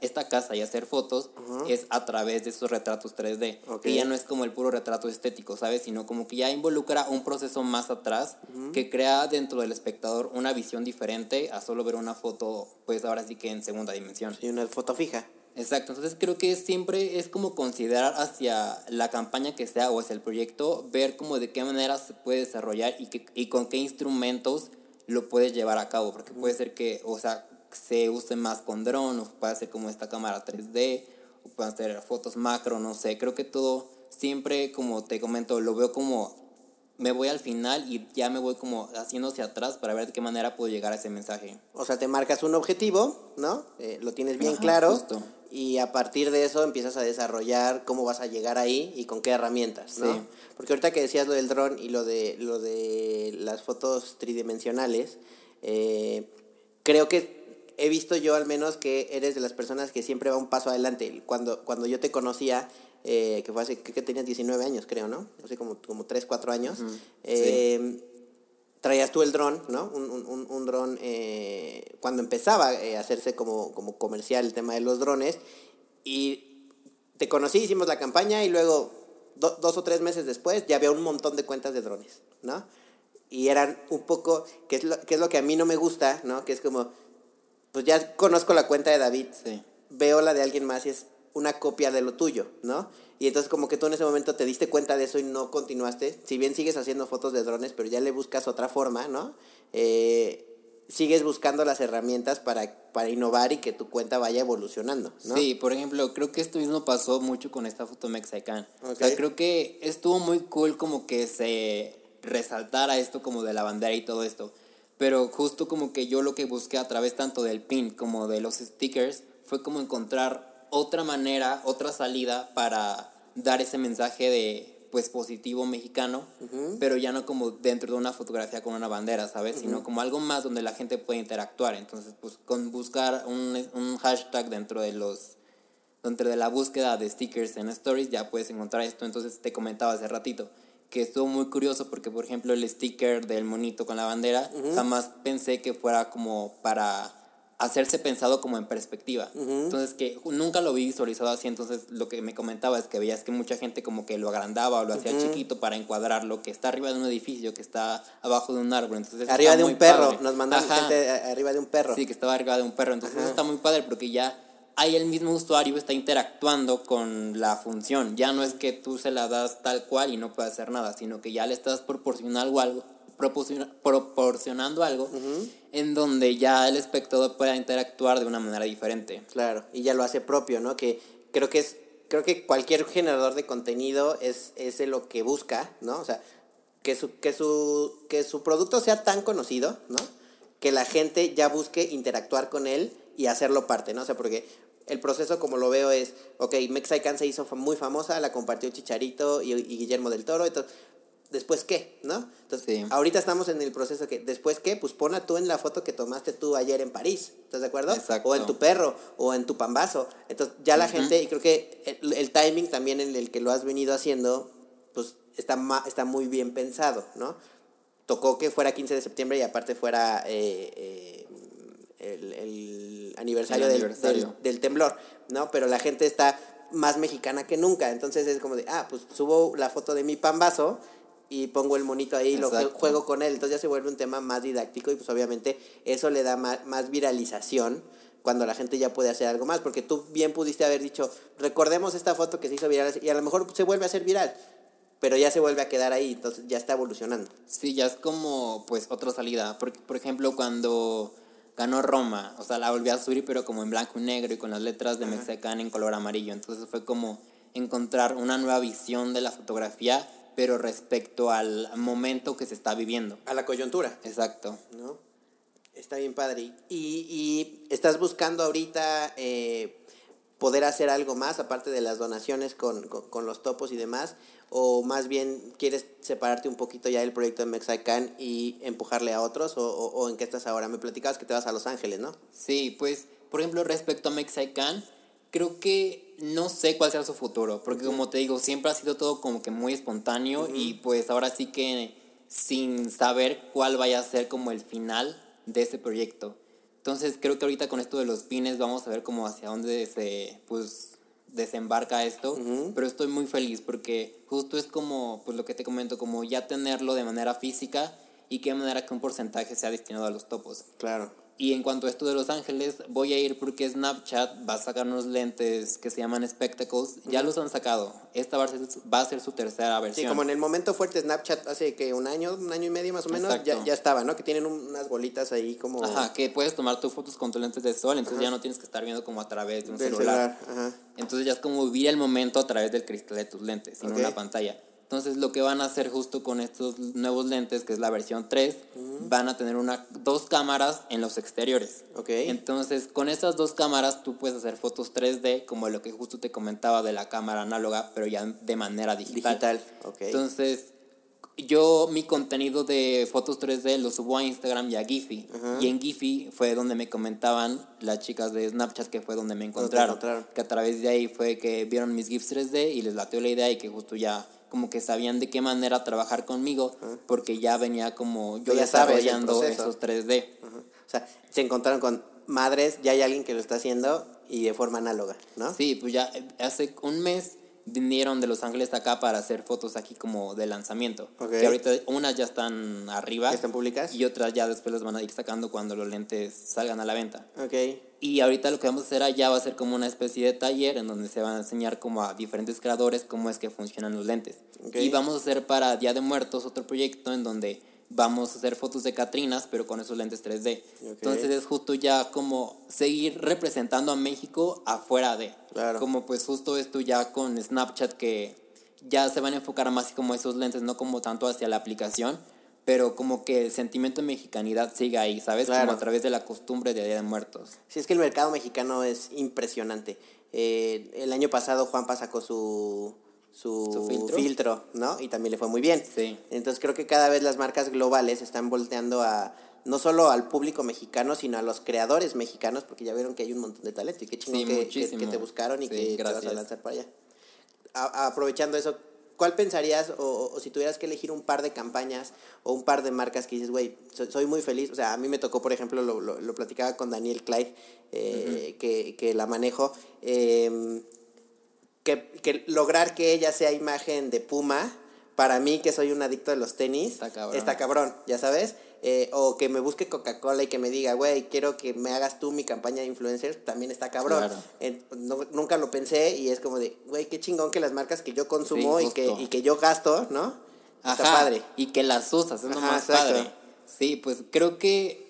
esta casa y hacer fotos es a través de esos retratos 3D. Ok. Que ya no es como el puro retrato estético, ¿sabes? Sino como que ya involucra un proceso más atrás que crea dentro del espectador una visión diferente a solo ver una foto, pues ahora sí que en segunda dimensión. Y una foto fija. Exacto, entonces creo que siempre es como considerar hacia la campaña que sea o hacia el proyecto, ver como de qué manera se puede desarrollar y, que, y con qué instrumentos lo puedes llevar a cabo, porque puede ser que, o sea, se use más con dron, o puede ser como esta cámara 3D, o pueden ser fotos macro, no sé, creo que todo siempre, como te comento, lo veo como me voy al final y ya me voy como haciendo hacia atrás para ver de qué manera puedo llegar a ese mensaje. O sea, te marcas un objetivo, ¿no? Eh, lo tienes bien Ajá, claro. justo. Y a partir de eso empiezas a desarrollar cómo vas a llegar ahí y con qué herramientas, ¿no? Sí. Porque ahorita que decías lo del dron y lo de, lo de las fotos tridimensionales, eh, creo que he visto yo al menos que eres de las personas que siempre va un paso adelante. Cuando, cuando yo te conocía, eh, que fue hace, que tenías 19 años, creo, ¿no? Hace como, como 3, 4 años. eh, traías tú el dron, ¿no? Un, un, un, dron eh, cuando empezaba eh, a hacerse como, como comercial el tema de los drones. Y te conocí, hicimos la campaña y luego do- dos o tres meses después ya había un montón de cuentas de drones, ¿no? Y eran un poco, que es lo que, es lo que a mí no me gusta, ¿no? Que es como, pues ya conozco la cuenta de David, Sí. veo la de alguien más y es una copia de lo tuyo, ¿no? Y entonces como que tú en ese momento te diste cuenta de eso y no continuaste. Si bien sigues haciendo fotos de drones, pero ya le buscas otra forma, ¿no? Eh, sigues buscando las herramientas para, para innovar y que tu cuenta vaya evolucionando, ¿no? Sí, por ejemplo, creo que esto mismo pasó mucho con esta foto mexicana. O sea, creo que estuvo muy cool como que se resaltara esto como de la bandera y todo esto. Pero justo como que yo lo que busqué a través tanto del pin como de los stickers fue como encontrar otra manera, otra salida para dar ese mensaje de pues positivo mexicano, pero ya no como dentro de una fotografía con una bandera, ¿sabes? Sino como algo más donde la gente puede interactuar. Entonces, pues con buscar un, un hashtag dentro de los dentro de la búsqueda de stickers en stories ya puedes encontrar esto. Entonces te comentaba hace ratito que estuvo muy curioso porque por ejemplo el sticker del monito con la bandera jamás pensé que fuera como para hacerse pensado como en perspectiva. Entonces que nunca lo vi visualizado así, entonces lo que me comentaba es que veías que mucha gente como que lo agrandaba o lo hacía chiquito para encuadrarlo, que está arriba de un edificio, que está abajo de un árbol. Entonces Arriba de un perro, padre. nos mandaron Ajá. gente a- arriba de un perro. Sí, que estaba arriba de un perro. Entonces eso está muy padre porque ya ahí el mismo usuario está interactuando con la función. Ya no es que tú se la das tal cual y no puede hacer nada, sino que ya le estás proporcionando algo, proporciona- proporcionando algo en donde ya el espectador pueda interactuar de una manera diferente. Claro, y ya lo hace propio, ¿no? Que creo que es, creo que cualquier generador de contenido es, es lo que busca, ¿no? O sea, que su, que su, que su producto sea tan conocido, ¿no? Que la gente ya busque interactuar con él y hacerlo parte, ¿no? O sea, porque el proceso como lo veo es, ok, Mexican se hizo muy famosa, la compartió Chicharito y, y Guillermo del Toro, entonces después qué, ¿no? Entonces, ahorita estamos en el proceso que, después qué, pues pon tú en la foto que tomaste tú ayer en París, ¿estás de acuerdo? Exacto. O en tu perro, o en tu pambazo. Entonces, ya la gente, y creo que el, timing también en el que lo has venido haciendo, pues está, está muy bien pensado, ¿no? Tocó que fuera 15 de septiembre y aparte fuera eh, eh, el, aniversario, Del, del temblor, ¿no? Pero la gente está más mexicana que nunca, entonces es como de, ah, pues subo la foto de mi pambazo y pongo el monito ahí y lo juego con él. Entonces ya se vuelve un tema más didáctico y pues obviamente eso le da más, más, viralización cuando la gente ya puede hacer algo más. Porque tú bien pudiste haber dicho, recordemos esta foto que se hizo viral y a lo mejor se vuelve a hacer viral. Pero ya se vuelve a quedar ahí, entonces ya está evolucionando. Sí, ya es como pues otra salida. Porque, por ejemplo, cuando ganó Roma, o sea, la volví a subir pero como en blanco y negro y con las letras de Mexican en color amarillo. Entonces fue como encontrar una nueva visión de la fotografía pero respecto al momento que se está viviendo. A la coyuntura. Exacto. ¿No? Está bien padre. ¿Y, y estás buscando ahorita eh, poder hacer algo más, aparte de las donaciones con, con, los topos y demás? ¿O más bien quieres separarte un poquito ya del proyecto de Mexican y empujarle a otros? ¿O, o, en qué estás ahora? Me platicabas que te vas a Los Ángeles, ¿no? Sí, pues, por ejemplo, respecto a Mexican, creo que no sé cuál será su futuro, porque como te digo, siempre ha sido todo como que muy espontáneo y pues ahora sí que sin saber cuál vaya a ser como el final de este proyecto. Entonces creo que ahorita con esto de los pines vamos a ver como hacia dónde se pues desembarca esto, pero estoy muy feliz porque justo es como pues lo que te comento, como ya tenerlo de manera física y qué manera que un porcentaje sea destinado a los topos. Claro. Y en cuanto a esto de Los Ángeles, voy a ir porque Snapchat va a sacar unos lentes que se llaman Spectacles. Ya los han sacado. Esta va a, ser, va a ser su tercera versión. Sí, como en el momento fuerte Snapchat hace que un año, un año y medio más o menos, ya, ya, estaba, ¿no? Que tienen unas bolitas ahí como... Ajá, que puedes tomar tus fotos con tus lentes de sol, entonces ya no tienes que estar viendo como a través de un celular. Ajá. Entonces ya es como vivir el momento a través del cristal de tus lentes, sin una pantalla. Entonces lo que van a hacer justo con estos nuevos lentes, que es la versión 3, van a tener una, dos cámaras en los exteriores. Okay. Entonces con estas dos cámaras tú puedes hacer fotos 3D, como lo que justo te comentaba de la cámara análoga, pero ya de manera digital. Digital, ok. Entonces yo mi contenido de fotos 3D lo subo a Instagram y a Giphy. Y en Giphy fue donde me comentaban las chicas de Snapchat que fue donde me encontraron. Que a través de ahí fue que vieron mis GIFs 3D y les latió la idea y que justo ya como que sabían de qué manera trabajar conmigo, porque ya venía como yo ya desarrollando esos 3D. O sea, se encontraron con madres, ya hay alguien que lo está haciendo y de forma análoga, ¿no? Sí, pues ya hace un mes vinieron de Los Ángeles acá para hacer fotos aquí como de lanzamiento. Que ahorita unas ya están arriba. ¿Están públicas? Y otras ya después las van a ir sacando cuando los lentes salgan a la venta. Ok. Y ahorita lo que vamos a hacer allá va a ser como una especie de taller en donde se van a enseñar como a diferentes creadores cómo es que funcionan los lentes. Y vamos a hacer para Día de Muertos otro proyecto en donde vamos a hacer fotos de Catrinas, pero con esos lentes 3D. Entonces es justo ya como seguir representando a México afuera de. Claro. Como pues justo esto ya con Snapchat que ya se van a enfocar más como esos lentes, no como tanto hacia la aplicación, pero como que el sentimiento de mexicanidad sigue ahí, ¿sabes? Como a través de la costumbre de Día de Muertos. Sí, es que el mercado mexicano es impresionante. Eh, el año pasado Juanpa sacó su su, filtro? ¿no? Y también le fue muy bien. Sí. Entonces creo que cada vez las marcas globales están volteando a no solo al público mexicano, sino a los creadores mexicanos, porque ya vieron que hay un montón de talento y qué chingón que, que, te buscaron y que te vas a lanzar para allá. aprovechando eso, ¿cuál pensarías, o, o, si tuvieras que elegir un par de campañas o un par de marcas que dices, güey, soy, muy feliz? O sea, a mí me tocó, por ejemplo, lo, lo, lo platicaba con Daniel Clyde, eh, que, que, la manejo. Eh, que, lograr que ella sea imagen de Puma, para mí que soy un adicto de los tenis, está cabrón, ya sabes. Eh, o que me busque Coca-Cola y que me diga, güey, quiero que me hagas tú mi campaña de influencers, también está cabrón. nunca lo pensé y es como de, güey, qué chingón que las marcas que yo consumo y, que, y que yo gasto, ¿no? Está padre. Y que las usas, es lo más padre. Sí, pues creo que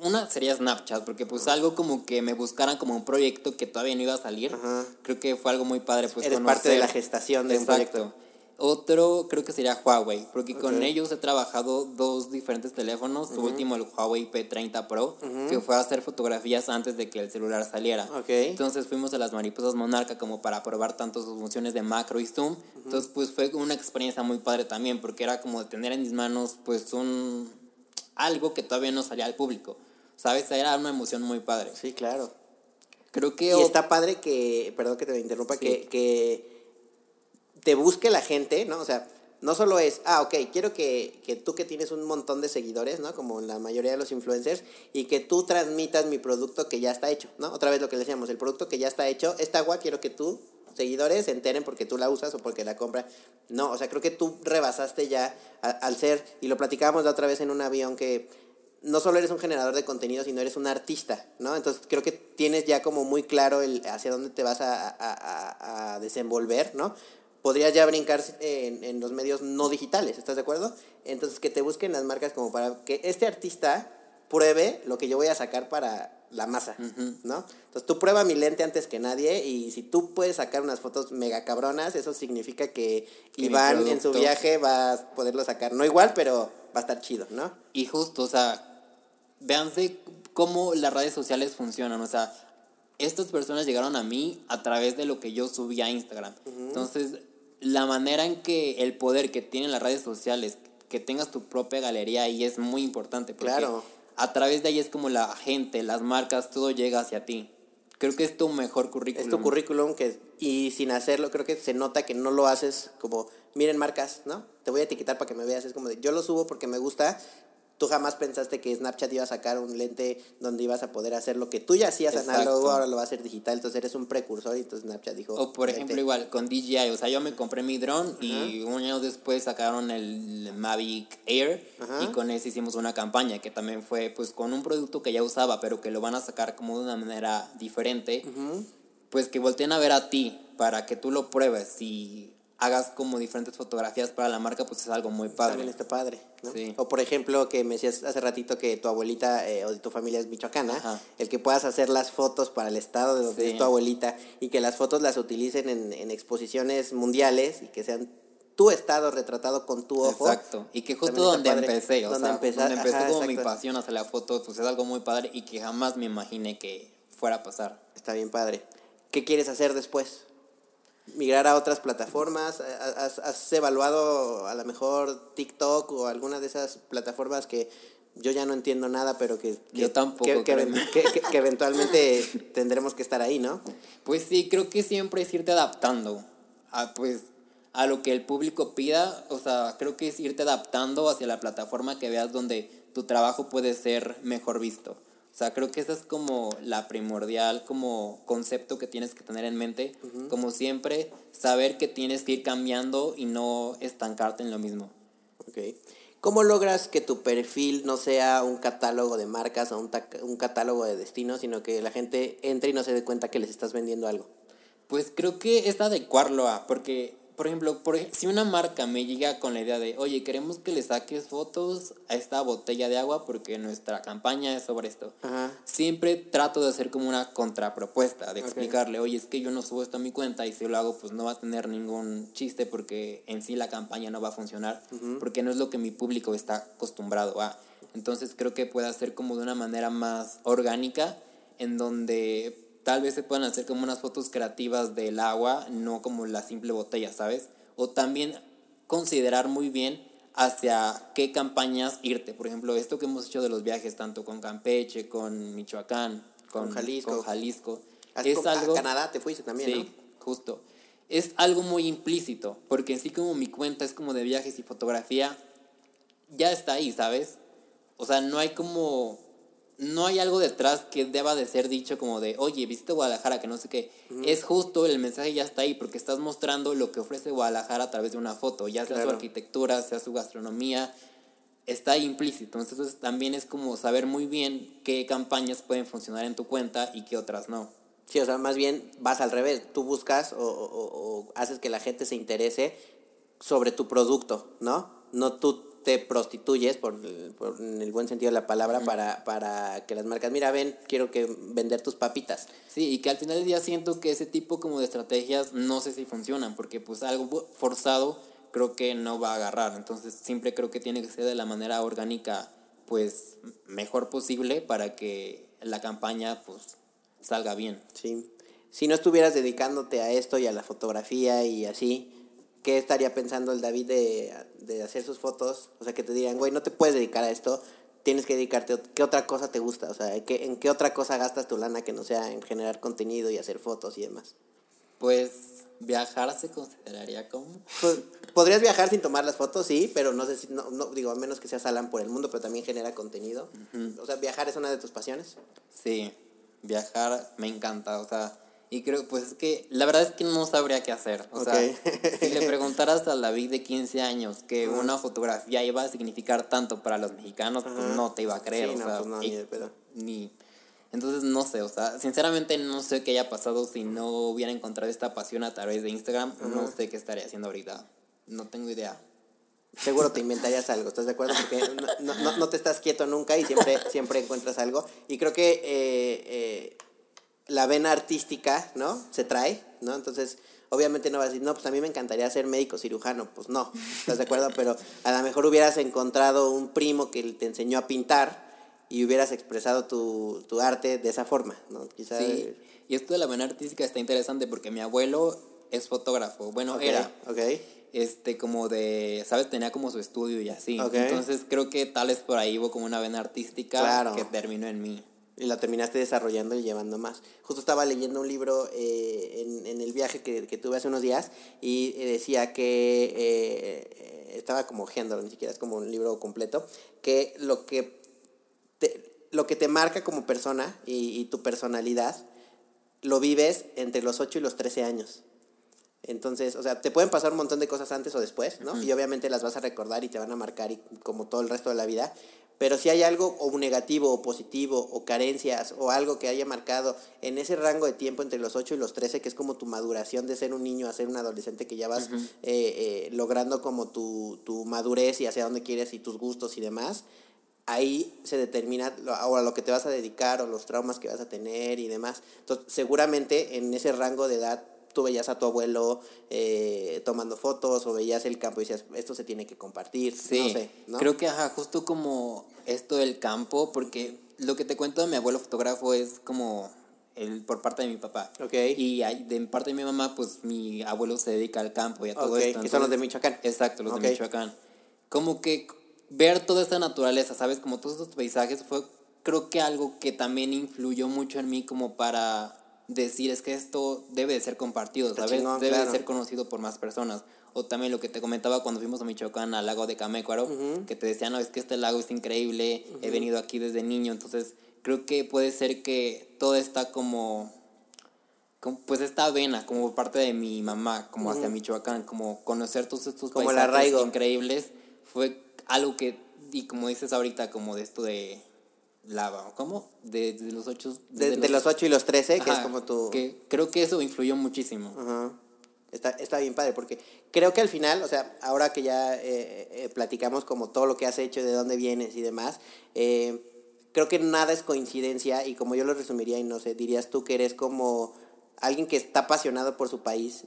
una sería Snapchat, porque pues algo como que me buscaran como un proyecto que todavía no iba a salir. Creo que fue algo muy padre. Pues, Eres parte de la gestación de un proyecto. Otro creo que sería Huawei, porque con ellos he trabajado dos diferentes teléfonos. Su último, el Huawei P30 Pro, que fue a hacer fotografías antes de que el celular saliera. Entonces fuimos a las mariposas Monarca como para probar tanto sus funciones de macro y zoom. Entonces pues fue una experiencia muy padre también, porque era como tener en mis manos pues un algo que todavía no salía al público. ¿Sabes? Era una emoción muy padre. Sí, claro. Creo que... Y está padre que, perdón que te interrumpa, que, que te busque la gente, ¿no? O sea, no solo es, ah, ok, quiero que, que, tú que tienes un montón de seguidores, ¿no? Como la mayoría de los influencers, y que tú transmitas mi producto que ya está hecho, ¿no? Otra vez lo que decíamos, el producto que ya está hecho, esta agua quiero que tú, seguidores, se enteren porque tú la usas o porque la compras. No, o sea, creo que tú rebasaste ya al ser, y lo platicábamos la otra vez en un avión que no solo eres un generador de contenido, sino eres un artista, ¿no? Entonces creo que tienes ya como muy claro el hacia dónde te vas a, a, a desenvolver, ¿no? podrías ya brincar en, en, los medios no digitales, ¿estás de acuerdo? Entonces que te busquen las marcas como para que este artista pruebe lo que yo voy a sacar para la masa, ¿no? Entonces tú prueba mi lente antes que nadie y si tú puedes sacar unas fotos mega cabronas, eso significa que, Iván en su viaje va a poderlo sacar, no igual, pero va a estar chido, ¿no? Y justo, o sea, véanse cómo las redes sociales funcionan, o sea, estas personas llegaron a mí a través de lo que yo subí a Instagram. Entonces, la manera en que el poder que tienen las redes sociales, que tengas tu propia galería ahí es muy importante. Porque claro. A través de ahí es como la gente, las marcas, todo llega hacia ti. Creo que es tu mejor currículum. Es tu currículum que, y sin hacerlo, creo que se nota que no lo haces como, miren marcas, ¿no? Te voy a etiquetar para que me veas. Es como de, yo lo subo porque me gusta, tú jamás pensaste que Snapchat iba a sacar un lente donde ibas a poder hacer lo que tú ya hacías análogo, ahora lo va a hacer digital, entonces eres un precursor y entonces Snapchat dijo... O por ejemplo igual con DJI, o sea, yo me compré mi dron y un año después sacaron el Mavic Air y con ese hicimos una campaña que también fue pues con un producto que ya usaba, pero que lo van a sacar como de una manera diferente, pues que volteen a ver a ti para que tú lo pruebes y hagas como diferentes fotografías para la marca, pues es algo muy padre. También está padre, O por ejemplo, que me decías hace ratito que tu abuelita eh, o tu familia es michoacana, el que puedas hacer las fotos para el estado de donde es tu abuelita y que las fotos las utilicen en, en exposiciones mundiales y que sean tu estado retratado con tu ojo. Exacto. Y que justo donde empecé, o sea, donde empezó como mi pasión hacia la foto, pues es algo muy padre y que jamás me imaginé que fuera a pasar. Está bien padre. ¿Qué quieres hacer después? Migrar a otras plataformas? ¿Has, evaluado a lo mejor TikTok o alguna de esas plataformas que yo ya no entiendo nada, pero que, yo tampoco que, eventualmente tendremos que estar ahí, ¿no? Pues sí, creo que siempre es irte adaptando a, pues, a lo que el público pida. O sea, creo que es irte adaptando hacia la plataforma que veas donde tu trabajo puede ser mejor visto. O sea, creo que esa es como la primordial como concepto que tienes que tener en mente. Como siempre, saber que tienes que ir cambiando y no estancarte en lo mismo. Ok. ¿Cómo logras que tu perfil no sea un catálogo de marcas o un, un catálogo de destinos, sino que la gente entre y no se dé cuenta que les estás vendiendo algo? Pues creo que es adecuarlo a, porque por ejemplo, por, si una marca me llega con la idea de, oye, queremos que le saques fotos a esta botella de agua porque nuestra campaña es sobre esto, siempre trato de hacer como una contrapropuesta, de explicarle, oye, es que yo no subo esto a mi cuenta y si lo hago, pues no va a tener ningún chiste porque en sí la campaña no va a funcionar, porque no es lo que mi público está acostumbrado a. Entonces creo que puede hacer como de una manera más orgánica, en donde tal vez se puedan hacer como unas fotos creativas del agua, no como la simple botella, ¿sabes? O también considerar muy bien hacia qué campañas irte. Por ejemplo, esto que hemos hecho de los viajes, tanto con Campeche, con Michoacán, con, Jalisco. Jalisco es algo, a Canadá te fuiste también, sí, justo. Es algo muy implícito, porque en sí como mi cuenta es como de viajes y fotografía, ya está ahí, ¿sabes? O sea, no hay como no hay algo detrás que deba de ser dicho como de, oye, viste Guadalajara, que no sé qué. Es justo, el mensaje ya está ahí, porque estás mostrando lo que ofrece Guadalajara a través de una foto, ya sea su arquitectura, sea su gastronomía, está ahí implícito. Entonces también es como saber muy bien qué campañas pueden funcionar en tu cuenta y qué otras no. Sí, o sea, más bien vas al revés, tú buscas o, o haces que la gente se interese sobre tu producto, ¿no? No tú te prostituyes, por, en el buen sentido de la palabra, para, para que las marcas, mira, ven, quiero que vender tus papitas. Sí, y que al final del día siento que ese tipo como de estrategias no sé si funcionan, porque pues algo forzado creo que no va a agarrar. Entonces siempre creo que tiene que ser de la manera orgánica, pues mejor posible para que la campaña pues salga bien. Sí. Si no estuvieras dedicándote a esto y a la fotografía y así, ¿qué estaría pensando el David de, de hacer sus fotos? O sea, que te digan, güey, no te puedes dedicar a esto, tienes que dedicarte, ¿qué otra cosa te gusta? O sea, ¿en qué, ¿en qué otra cosa gastas tu lana que no sea en generar contenido y hacer fotos y demás? Pues viajar se consideraría como... Pues, podrías viajar sin tomar las fotos, sí, pero no sé si, no, no digo, a menos que seas Alan por el mundo, pero también genera contenido. O sea, viajar es una de tus pasiones. Sí, viajar me encanta, o sea, y creo, pues es que la verdad es que no sabría qué hacer. O sea, si le preguntaras a David de 15 años que una fotografía iba a significar tanto para los mexicanos, pues no te iba a creer. o sea, pues no, ni, ni entonces no sé, o sea, sinceramente no sé qué haya pasado si no hubiera encontrado esta pasión a través de Instagram. No sé qué estaría haciendo ahorita. No tengo idea. Seguro te inventarías algo, ¿estás de acuerdo? Porque no, no, no te estás quieto nunca y siempre, siempre encuentras algo. Y creo que eh, eh, la vena artística, ¿no? Se trae, ¿no? Entonces, obviamente no vas a decir, no, pues a mí me encantaría ser médico cirujano. Pues no, ¿estás de acuerdo? Pero a lo mejor hubieras encontrado un primo que te enseñó a pintar y hubieras expresado tu, tu arte de esa forma, ¿no? Quizás... Sí, y esto de la vena artística está interesante porque mi abuelo es fotógrafo, bueno, era. Ok. Este, como de, ¿sabes? Tenía como su estudio y así. Entonces creo que tal es por ahí hubo como una vena artística que terminó en mí. Y la terminaste desarrollando y llevando más. Justo estaba leyendo un libro eh, en, en, el viaje que, que, tuve hace unos días y decía que eh, estaba como género, ni siquiera es como un libro completo, que lo que lo que te marca como persona y, tu personalidad lo vives entre los 8 y los 13 años. Entonces, o sea, te pueden pasar un montón de cosas antes o después, ¿no? Y obviamente las vas a recordar y te van a marcar y, como todo el resto de la vida. Pero si hay algo o negativo o positivo o carencias o algo que haya marcado en ese rango de tiempo entre los 8 y los 13, que es como tu maduración de ser un niño a ser un adolescente que ya vas eh, eh, logrando como tu, tu madurez y hacia dónde quieres y tus gustos y demás, ahí se determina ahora lo que te vas a dedicar o los traumas que vas a tener y demás. Entonces, seguramente en ese rango de edad tú veías a tu abuelo eh, tomando fotos o veías el campo y decías, esto se tiene que compartir. Sí, no sé, ¿no? creo que ajá, justo como esto del campo, porque lo que te cuento de mi abuelo fotógrafo es como el, por parte de mi papá. Okay. Y de parte de mi mamá, pues mi abuelo se dedica al campo y a todo esto. que son los de Michoacán. Exacto, los de Michoacán. Como que ver toda esta naturaleza, ¿sabes? Como todos estos paisajes fue creo que algo que también influyó mucho en mí como para decir es que esto debe de ser compartido, ¿sabes? debe de ser conocido por más personas. O también lo que te comentaba cuando fuimos a Michoacán al lago de Camécuaro, que te decía, no, es que este lago es increíble, he venido aquí desde niño, entonces creo que puede ser que todo está como, pues esta vena, como parte de mi mamá, como hacia Michoacán, como conocer todos estos como paisajes increíbles, fue algo que, y como dices ahorita, como de esto de lava, ¿cómo? De, de los ocho. De, los, los, ocho y los trece, que es como tu... Que creo que eso influyó muchísimo. Ajá. Está, está bien padre, porque creo que al final, o sea, ahora que ya eh, eh, platicamos como todo lo que has hecho, de dónde vienes y demás, eh, creo que nada es coincidencia y como yo lo resumiría y no sé, dirías tú que eres como alguien que está apasionado por su país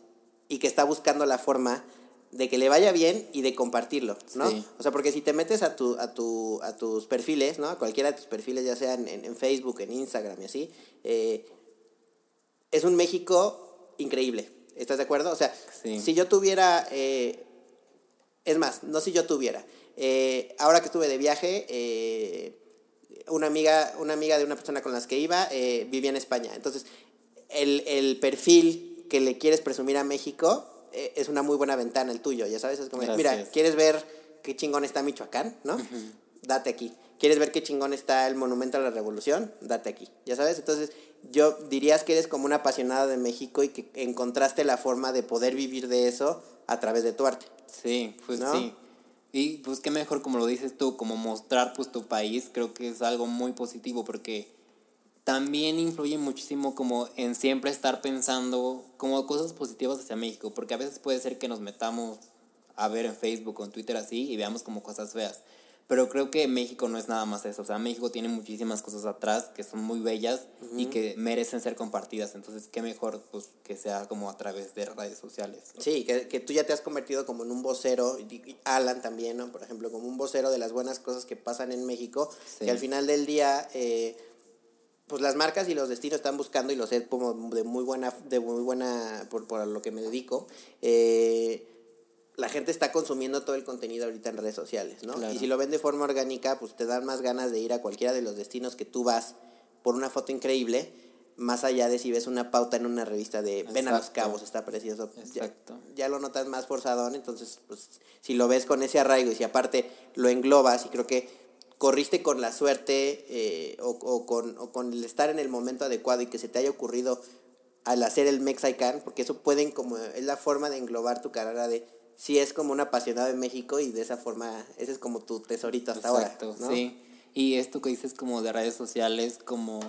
y que está buscando la forma de que le vaya bien y de compartirlo, ¿no? O sea, porque si te metes a, tu, a, tu, a tus perfiles, ¿no? A cualquiera de tus perfiles, ya sean en, en Facebook, en Instagram y así, eh, es un México increíble. ¿Estás de acuerdo? O sea, si yo tuviera, eh, es más, no si yo tuviera, eh, ahora que estuve de viaje, una, amiga, una amiga de una persona con las que iba vivía en España. Entonces, el, el perfil que le quieres presumir a México eh, es una muy buena ventana el tuyo, ya sabes, es como, mira, ¿quieres ver qué chingón está Michoacán, no? Date aquí. ¿Quieres ver qué chingón está el Monumento a la Revolución? Date aquí, ya sabes. Entonces, yo dirías que eres como una apasionada de México y que encontraste la forma de poder vivir de eso a través de tu arte. Sí, pues sí. Y pues qué mejor como lo dices tú, como mostrar pues tu país, creo que es algo muy positivo porque también influye muchísimo como en siempre estar pensando como cosas positivas hacia México, porque a veces puede ser que nos metamos a ver en Facebook o en Twitter así y veamos como cosas feas. Pero creo que México no es nada más eso. O sea, México tiene muchísimas cosas atrás que son muy bellas y que merecen ser compartidas. Entonces, qué mejor pues que sea como a través de redes sociales. Sí, que, que tú ya te has convertido como en un vocero, y Alan también, ¿no? Por ejemplo, como un vocero de las buenas cosas que pasan en México, Sí. que al final del día, eh, pues las marcas y los destinos están buscando, y lo sé como de muy buena, de muy buena, por, por lo que me dedico, eh, la gente está consumiendo todo el contenido ahorita en redes sociales, ¿no? Claro. Y si lo ven de forma orgánica, pues te dan más ganas de ir a cualquiera de los destinos que tú vas por una foto increíble, más allá de si ves una pauta en una revista de ven a los cabos, está precioso. Ya- Exacto. Ya, lo notas más forzadón, entonces, pues, si lo ves con ese arraigo y si aparte lo englobas, y creo que corriste con la suerte eh, o, o con, o con el estar en el momento adecuado y que se te haya ocurrido al hacer el Mexican, porque eso pueden como, es la forma de englobar tu carrera de si es como un apasionado de México y de esa forma, ese es como tu tesorito hasta Exacto, ahora. ¿no? sí. Y esto que dices como de redes sociales, como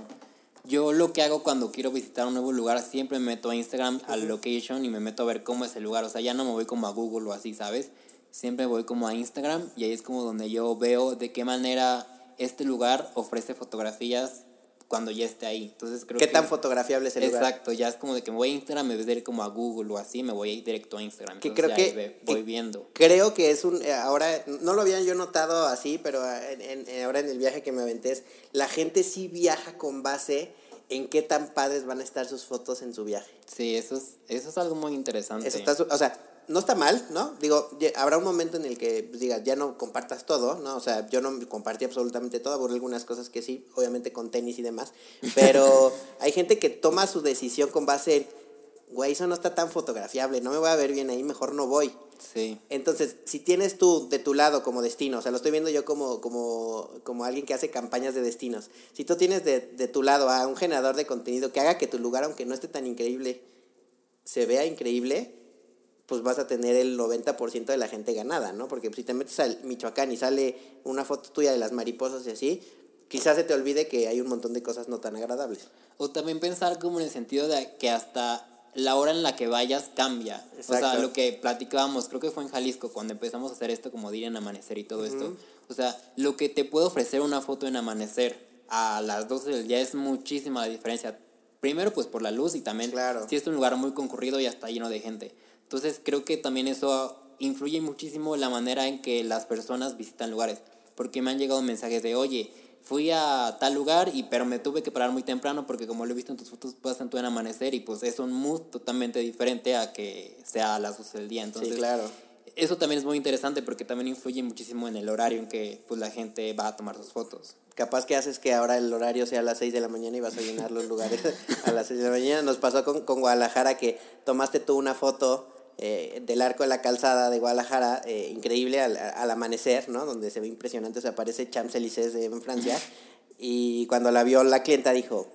yo lo que hago cuando quiero visitar un nuevo lugar, siempre me meto a Instagram, al location y me meto a ver cómo es el lugar. O sea, ya no me voy como a Google o así, ¿sabes? Siempre voy como a Instagram y ahí es como donde yo veo de qué manera este lugar ofrece fotografías cuando ya esté ahí. Entonces creo ¿Qué que... tan fotografiable es el lugar? Exacto, ya es como de que me voy a Instagram de ir como a Google o así, me voy a ir directo a Instagram. Que creo que- voy viendo. Creo que es un, eh, ahora, no lo había yo notado así, pero en, en- en- ahora en el viaje que me aventé, es, la gente sí viaja con base en qué tan padres van a estar sus fotos en su viaje. Sí, eso es, eso es algo muy interesante. Eso está, o sea, no está mal, ¿no? Digo, habrá un momento en el que pues, digas, ya no compartas todo, ¿no? O sea, yo no compartí absolutamente todo, borré algunas cosas que sí, obviamente con tenis y demás, pero hay gente que toma su decisión con base en, güey, eso no está tan fotografiable, no me voy a ver bien ahí, mejor no voy. Sí, Entonces, si tienes tú de tu lado como destino, o sea, lo estoy viendo yo como, como, como alguien que hace campañas de destinos, si tú tienes de, de tu lado a un generador de contenido que haga que tu lugar, aunque no esté tan increíble, se vea increíble, pues vas a tener el 90% de la gente ganada, ¿no? Porque si te metes al Michoacán y sale una foto tuya de las mariposas y así, quizás se te olvide que hay un montón de cosas no tan agradables. O también pensar como en el sentido de que hasta la hora en la que vayas cambia. O sea, lo que platicábamos, creo que fue en Jalisco cuando empezamos a hacer esto como de ir en amanecer y todo esto. O sea, lo que te puede ofrecer una foto en amanecer a las 12 del día es muchísima la diferencia. Primero pues por la luz y también Claro. si es un lugar muy concurrido y está lleno de gente. Entonces creo que también eso influye muchísimo la manera en que las personas visitan lugares. Porque me han llegado mensajes de, oye, fui a tal lugar y pero me tuve que parar muy temprano porque como lo he visto en tus fotos pasan todo en amanecer y pues es un mood totalmente diferente a que sea a las 12 del día. Entonces, sí, claro. eso también es muy interesante porque también influye muchísimo en el horario en que pues la gente va a tomar sus fotos. Capaz que haces que ahora el horario sea a las 6 de la mañana y vas a llenar los lugares a las 6 de la mañana. Nos pasó con, con Guadalajara que tomaste tú una foto eh, del arco de la calzada de Guadalajara, eh, increíble al, al amanecer, ¿no? Donde se ve impresionante, se aparece Champs-Élysées en Francia. Y cuando la vio la clienta dijo,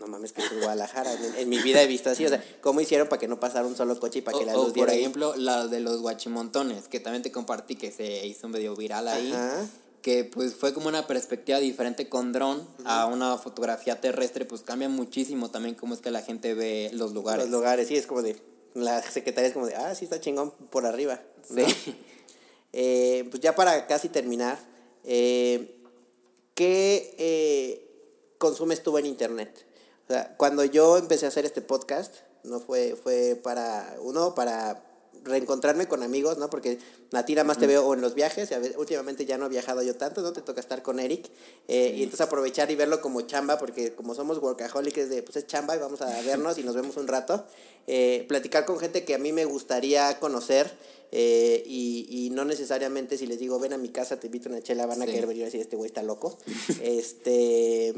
no mames que es en Guadalajara, en, en mi vida he visto así, o sea, ¿cómo hicieron para que no pasara un solo coche y para que O, la o, luz por diera ahí? ejemplo, la de los guachimontones, que también te compartí que se hizo medio viral ahí. Ajá. Que pues fue como una perspectiva diferente con dron a una fotografía terrestre, pues cambia muchísimo también cómo es que la gente ve los lugares. Los lugares, sí, es como de, la secretaria es como de, ah, sí está chingón por arriba. ¿no? Sí. Eh, pues ya para casi terminar, eh, ¿qué eh, consumes tú en internet? O sea, cuando yo empecé a hacer este podcast, no fue, fue para, uno, para reencontrarme con amigos, ¿no? Porque a ti nada más te veo o en los viajes, y a últimamente ya no he viajado yo tanto, ¿no? Te toca estar con Eric, eh, y entonces aprovechar y verlo como chamba, porque como somos workaholics de, pues es chamba y vamos a vernos y nos vemos un rato, eh, platicar con gente que a mí me gustaría conocer, eh, y, y no necesariamente si les digo, ven a mi casa, te invito a una chela, van a querer venir a decir, este güey está loco, este...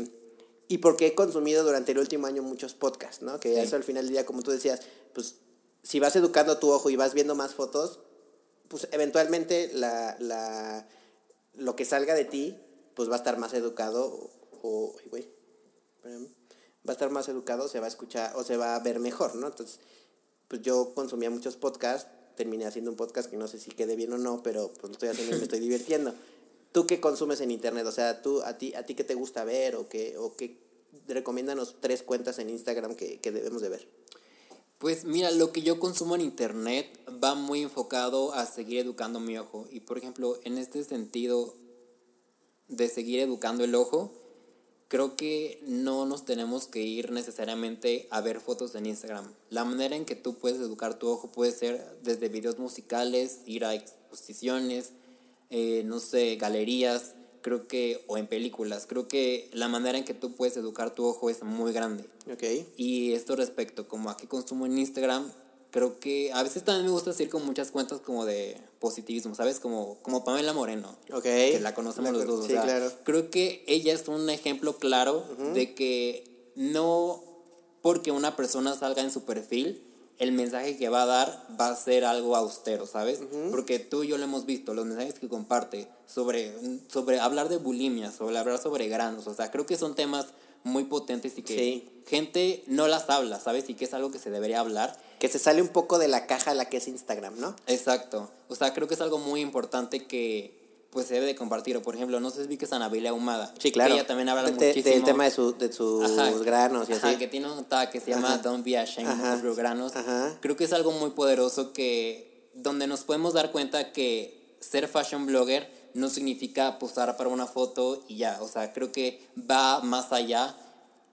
Y porque he consumido durante el último año muchos podcasts, ¿no? Que Sí. eso al final del día, como tú decías, pues si vas educando tu ojo y vas viendo más fotos, pues eventualmente la, la, lo que salga de ti, pues va a estar más educado o, güey, va a estar más educado, se va a escuchar o se va a ver mejor, ¿no? Entonces, pues yo consumía muchos podcasts, terminé haciendo un podcast que no sé si quede bien o no, pero pues estoy haciendo y me estoy divirtiendo. ¿Tú qué consumes en internet? O sea, tú a ti a ti qué te gusta ver o qué o qué recomiéndanos tres cuentas en Instagram que, que debemos de ver. Pues mira, lo que yo consumo en internet va muy enfocado a seguir educando mi ojo. Y por ejemplo, en este sentido, de seguir educando el ojo, creo que no nos tenemos que ir necesariamente a ver fotos en Instagram. La manera en que tú puedes educar tu ojo puede ser desde videos musicales, ir a exposiciones, eh, no sé, galerías, creo que, o en películas. Creo que la manera en que tú puedes educar tu ojo es muy grande. Ok. Y esto respecto como a qué consumo en Instagram, creo que a veces también me gusta seguir con muchas cuentas como de positivismo, ¿sabes? Como, como Pamela Moreno. Ok. Que la conocemos los dos. o sí, sea, claro. Creo que ella es un ejemplo claro de que no porque una persona salga en su perfil, el mensaje que va a dar va a ser algo austero, ¿sabes? Porque tú y yo lo hemos visto, los mensajes que comparte sobre, sobre hablar de bulimia, sobre hablar sobre granos, o sea, creo que son temas muy potentes y que Sí. gente no las habla, ¿sabes? Y que es algo que se debería hablar. Que se sale un poco de la caja a la que es Instagram, ¿no? Exacto. O sea, creo que es algo muy importante que pues se debe de compartir. O por ejemplo, no sé si vi que es Anabela Ahumada. Sí, claro. Que ella también habla De- muchísimo. Del tema de, su, de sus Ajá, granos y ajá, así. que tiene un tag que se llama Ajá. Don't Be Ashamed of Your Granos. Creo que es algo muy poderoso que donde nos podemos dar cuenta que ser fashion blogger no significa posar para una foto y ya, o sea, creo que va más allá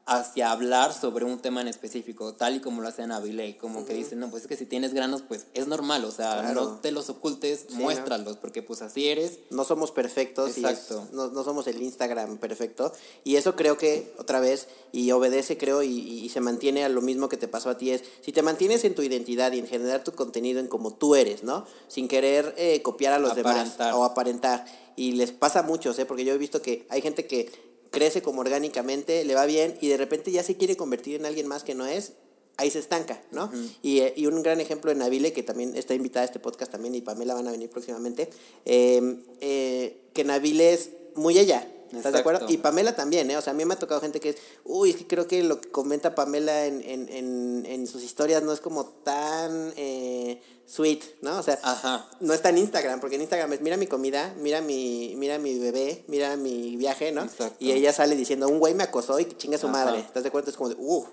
hacia hablar sobre un tema en específico, tal y como lo hace Navilé, como que dicen, no, pues es que si tienes granos, pues es normal, o sea, Claro. no te los ocultes, ¿no? muéstralos, porque pues así eres. no somos perfectos y es- no, no somos el Instagram perfecto y eso creo que otra vez y obedece creo y, y se mantiene a lo mismo que te pasó a ti es si te mantienes en tu identidad y en generar tu contenido en como tú eres no sin querer eh, copiar a los Aparentar. demás o aparentar y les pasa a muchos ¿eh? porque yo he visto que hay gente que crece como orgánicamente le va bien y de repente ya se quiere convertir en alguien más que no es ahí se estanca, ¿no? y, eh, y un gran ejemplo de Nabile, que también está invitada a este podcast también, y Pamela van a venir próximamente, eh, eh, que Nabile es muy ella, ¿estás de acuerdo? Y Pamela también, ¿eh? O sea, a mí me ha tocado gente que es, uy, es que creo que lo que comenta Pamela en, en, en, en sus historias no es como tan eh, sweet, ¿no? O sea, Ajá. no está en Instagram, porque en Instagram es mira mi comida, mira mi, mira mi bebé, mira mi viaje, ¿no? Exacto. Y ella sale diciendo, un güey me acosó y que chinga su Ajá. madre. ¿Estás de acuerdo? Es como de, uff,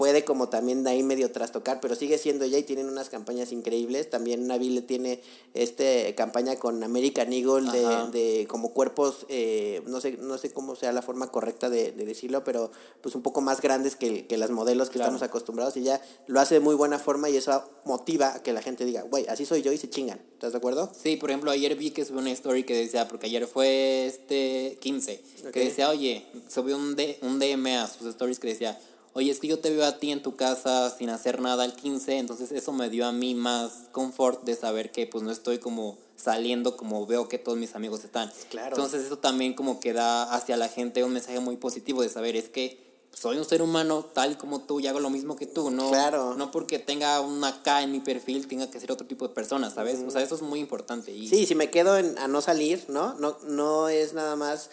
puede como también de ahí medio trastocar, pero sigue siendo ella y tienen unas campañas increíbles. También Nabile tiene este campaña con American Eagle de, de como cuerpos, eh, no sé, no sé cómo sea la forma correcta de, de decirlo, pero pues un poco más grandes que, que las modelos que Claro. estamos acostumbrados y ella lo hace de muy buena forma y eso motiva a que la gente diga, güey, así soy yo y se chingan. ¿Estás de acuerdo? Sí, por ejemplo, ayer vi que subió una story que decía, porque ayer fue este 15, Ok. que decía, oye, subió un, D- un DM a sus stories que decía, oye, es que yo te veo a ti en tu casa sin hacer nada el 15, entonces eso me dio a mí más confort de saber que pues no estoy como saliendo como veo que todos mis amigos están. Claro. Entonces eso también como que da hacia la gente un mensaje muy positivo de saber, es que soy un ser humano tal como tú y hago lo mismo que tú, no, Claro. no porque tenga una K en mi perfil tenga que ser otro tipo de persona, ¿sabes? O sea, eso es muy importante. Y Sí, si me quedo en, a no salir, ¿no? No, no es nada más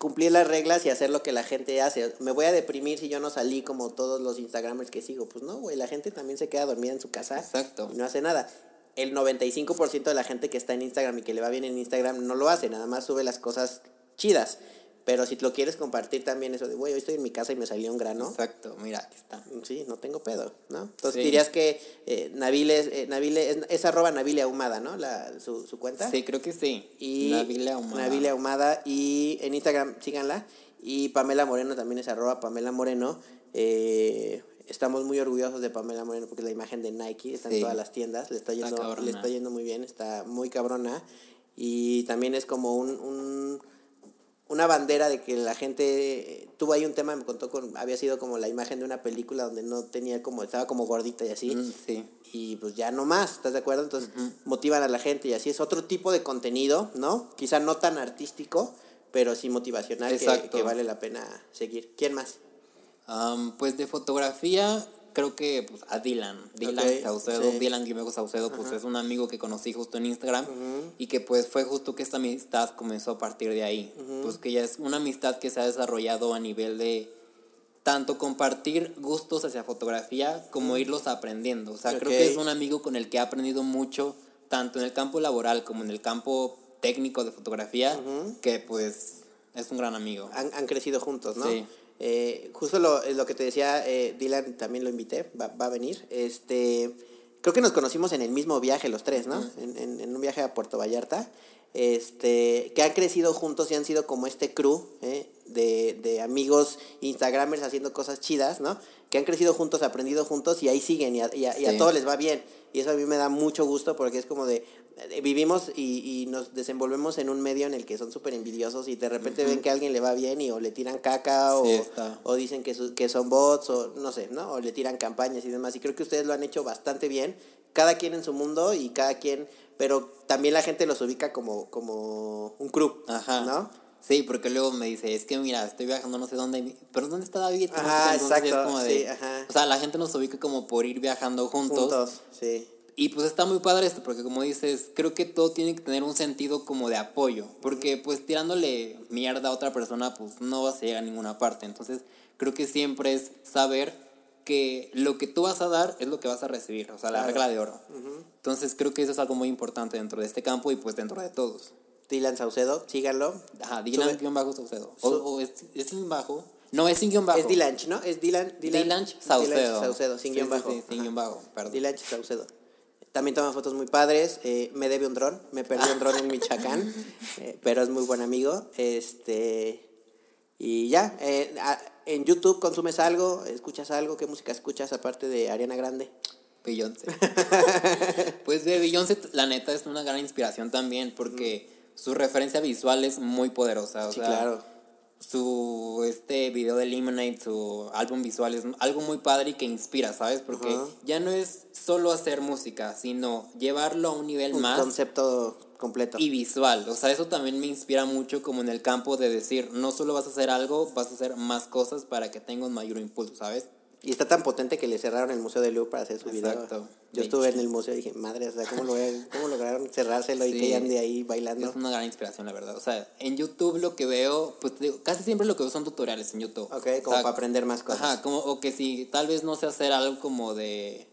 cumplir las reglas y hacer lo que la gente hace. Me voy a deprimir si yo no salí como todos los Instagramers que sigo. Pues no, güey, la gente también se queda dormida en su casa Exacto. y no hace nada. El 95% de la gente que está en Instagram y que le va bien en Instagram no lo hace, nada más sube las cosas chidas. Pero si lo quieres compartir también eso de, güey, hoy estoy en mi casa y me salió un grano. Exacto, mira, aquí está. Sí, no tengo pedo, ¿no? Entonces Sí. dirías que eh, Nabile, es, eh, Nabile es, es arroba Nabile Ahumada, ¿no? La, su, su cuenta. Sí, creo que sí. Y Nabila Ahumada. Nabile Ahumada. Y en Instagram, síganla. Y Pamela Moreno también es arroba Pamela Moreno. Eh, estamos muy orgullosos de Pamela Moreno porque es la imagen de Nike. Está Sí. en todas las tiendas. Le está, yendo, le está yendo muy bien. Está muy cabrona. Y también es como un, un- una bandera de que la gente tuvo ahí un tema me contó con había sido como la imagen de una película donde no tenía como estaba como gordita y así Mm, sí. y pues ya no más, ¿estás de acuerdo? Entonces motivan a la gente y así es otro tipo de contenido, ¿no? Quizá no tan artístico, pero sí motivacional que, que vale la pena seguir. ¿Quién más? Am, pues de fotografía, creo que pues, a Dylan. Dylan Ok, Saucedo. sí. Dylan Guimego Saucedo, pues es un amigo que conocí justo en Instagram. Y que pues fue justo que esta amistad comenzó a partir de ahí. Pues que ya es una amistad que se ha desarrollado a nivel de tanto compartir gustos hacia fotografía como irlos aprendiendo. O sea, creo Ok. que es un amigo con el que he aprendido mucho, tanto en el campo laboral como en el campo técnico de fotografía, que pues es un gran amigo. Han, han crecido juntos, ¿no? Sí. Eh, justo lo, lo que te decía, eh, Dylan también lo invité, va, va a venir. Este, creo que nos conocimos en el mismo viaje los tres, ¿no? en, en, en un viaje a Puerto Vallarta este, que han crecido juntos y han sido como este crew ¿eh? De, de, amigos Instagramers haciendo cosas chidas, ¿no? Que han crecido juntos, aprendido juntos y ahí siguen y a, y a, todos les va bien. Y eso a mí me da mucho gusto porque es como de, vivimos y, y, nos desenvolvemos en un medio en el que son súper envidiosos y de repente ven que a alguien le va bien y o le tiran caca o, o dicen que, que son bots o no sé, ¿no? O le tiran campañas y demás. Y creo que ustedes lo han hecho bastante bien, cada quien en su mundo y cada quien pero también la gente los ubica como, como un crew, Ajá. ¿no? Sí, porque luego me dice, es que mira, estoy viajando no sé dónde, pero ¿dónde está David? Ajá, exacto, sí, ajá. O sea, la gente nos ubica como por ir viajando juntos. Juntos, sí. Y pues está muy padre esto, porque como dices, creo que todo tiene que tener un sentido como de apoyo, porque pues tirándole mierda a otra persona, pues no vas a llegar a ninguna parte. Entonces, creo que siempre es saber que lo que tú vas a dar es lo que vas a recibir, o sea, la regla de oro. Entonces creo que eso es algo muy importante dentro de este campo y pues dentro de todos. Dylan Saucedo, síganlo. Ajá, Dylan guion bajo Saucedo. O, es, es sin bajo. No, es sin guion bajo. Es Dylan, ¿no? Es Dylan. Dylan, Dylan Saucedo. Saucedo, sin guion bajo. Sí, sin guion bajo, perdón. Dylan Saucedo. También toma fotos muy padres. Eh, me debe un dron. Me perdí un dron en Michoacán. Eh, pero es muy buen amigo. Este. Y ya. Eh, en YouTube consumes algo, escuchas algo, ¿qué música escuchas aparte de Ariana Grande? Beyoncé. pues de Beyoncé, la neta, es una gran inspiración también, porque su referencia visual es muy poderosa. sí, claro. Su este video de Lemonade, su álbum visual es algo muy padre y que inspira, ¿sabes? Porque ya no es solo hacer música, sino llevarlo a un nivel más. Concepto completo. Y visual. O sea, eso también me inspira mucho como en el campo de decir, no solo vas a hacer algo, vas a hacer más cosas para que tenga un mayor impulso, ¿sabes? Y está tan potente que le cerraron el Museo de Louvre para hacer su Exacto. Yo estuve en el museo y dije, madre, o sea, ¿cómo, lo, cómo lograron cerrárselo y que ande ahí bailando? Es una gran inspiración, la verdad. O sea, en YouTube lo que veo, pues casi siempre lo que veo son tutoriales en YouTube. Ok, como para aprender más cosas. Ajá, como, o que si tal vez no sé hacer algo como de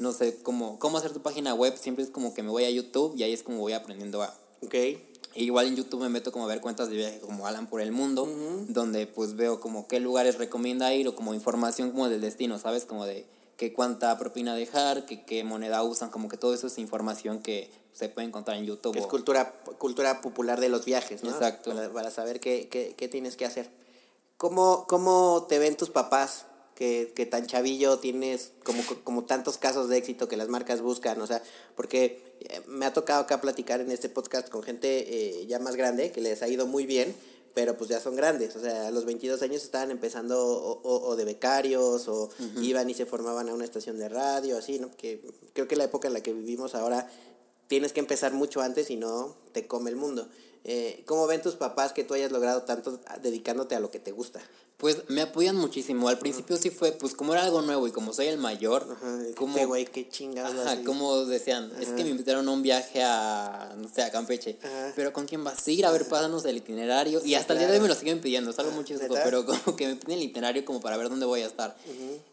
no sé, cómo, cómo hacer tu página web, siempre es como que me voy a YouTube y ahí es como voy aprendiendo a... Ok. Igual en YouTube me meto como a ver cuentas de viaje como Alan por el mundo, donde pues veo como qué lugares recomienda ir o como información como del destino, ¿sabes? Como de qué cuánta propina dejar, que qué moneda usan, como que todo eso es información que se puede encontrar en YouTube. Es cultura, cultura popular de los viajes, ¿no? Exacto. Para, para saber qué, qué, qué, tienes que hacer. ¿Cómo, ¿Cómo te ven tus papás que, que tan chavillo tienes como, como tantos casos de éxito que las marcas buscan, o sea, porque me ha tocado acá platicar en este podcast con gente eh, ya más grande que les ha ido muy bien, pero pues ya son grandes, o sea, a los 22 años estaban empezando o, o, de becarios o iban y se formaban a una estación de radio, así, ¿no? Que creo que la época en la que vivimos ahora tienes que empezar mucho antes y no te come el mundo. Eh, ¿Cómo ven tus papás que tú hayas logrado tanto dedicándote a lo que te gusta? Pues me apoyan muchísimo. Al principio sí fue, pues como era algo nuevo y como soy el mayor, como, este güey, qué chingado. Ajá, como decían, es que me invitaron a un viaje a, no sé, a Campeche. Pero ¿con quién vas a ir? A ver, pásanos el itinerario. y hasta el día de hoy me lo siguen pidiendo, es algo muy chistoso, pero como que me piden el itinerario como para ver dónde voy a estar.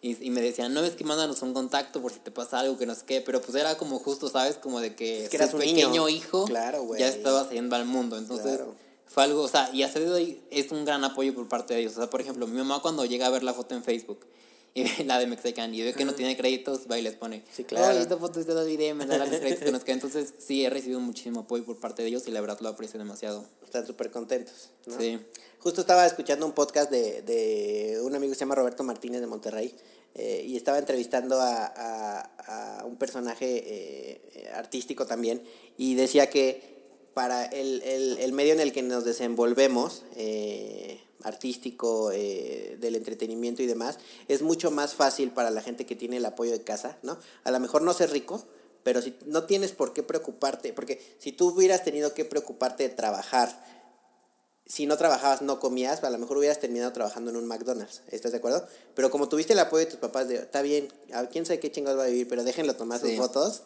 y, y, me decían, no, es que mándanos un contacto por si te pasa algo, que no sé qué. Pero pues era como justo, ¿sabes? Como de que, es que eras un pequeño hijo claro, ya estaba saliendo al mundo. Entonces fue algo, o sea, y hasta de hoy es un gran apoyo por parte de ellos. O sea, por ejemplo, mi mamá cuando llega a ver la foto en Facebook y ve la de Mexican y ve que no tiene créditos, va y les pone, sí, claro. esta foto es de me da los créditos que nos quedan. Entonces, sí, he recibido muchísimo apoyo por parte de ellos y la verdad lo aprecio demasiado. Están súper contentos, ¿no? Sí. Justo estaba escuchando un podcast de, de un amigo que se llama Roberto Martínez de Monterrey eh, y estaba entrevistando a, a, a un personaje eh, artístico también y decía que para el, el, el, medio en el que nos desenvolvemos, eh, artístico, eh, del entretenimiento y demás, es mucho más fácil para la gente que tiene el apoyo de casa, ¿no? A lo mejor no ser rico, pero si no tienes por qué preocuparte, porque si tú hubieras tenido que preocuparte de trabajar, si no trabajabas no comías, a lo mejor hubieras terminado trabajando en un McDonald's, ¿estás de acuerdo? Pero como tuviste el apoyo de tus papás de, está bien, a quién sabe qué chingados va a vivir, pero déjenlo tomar sus fotos,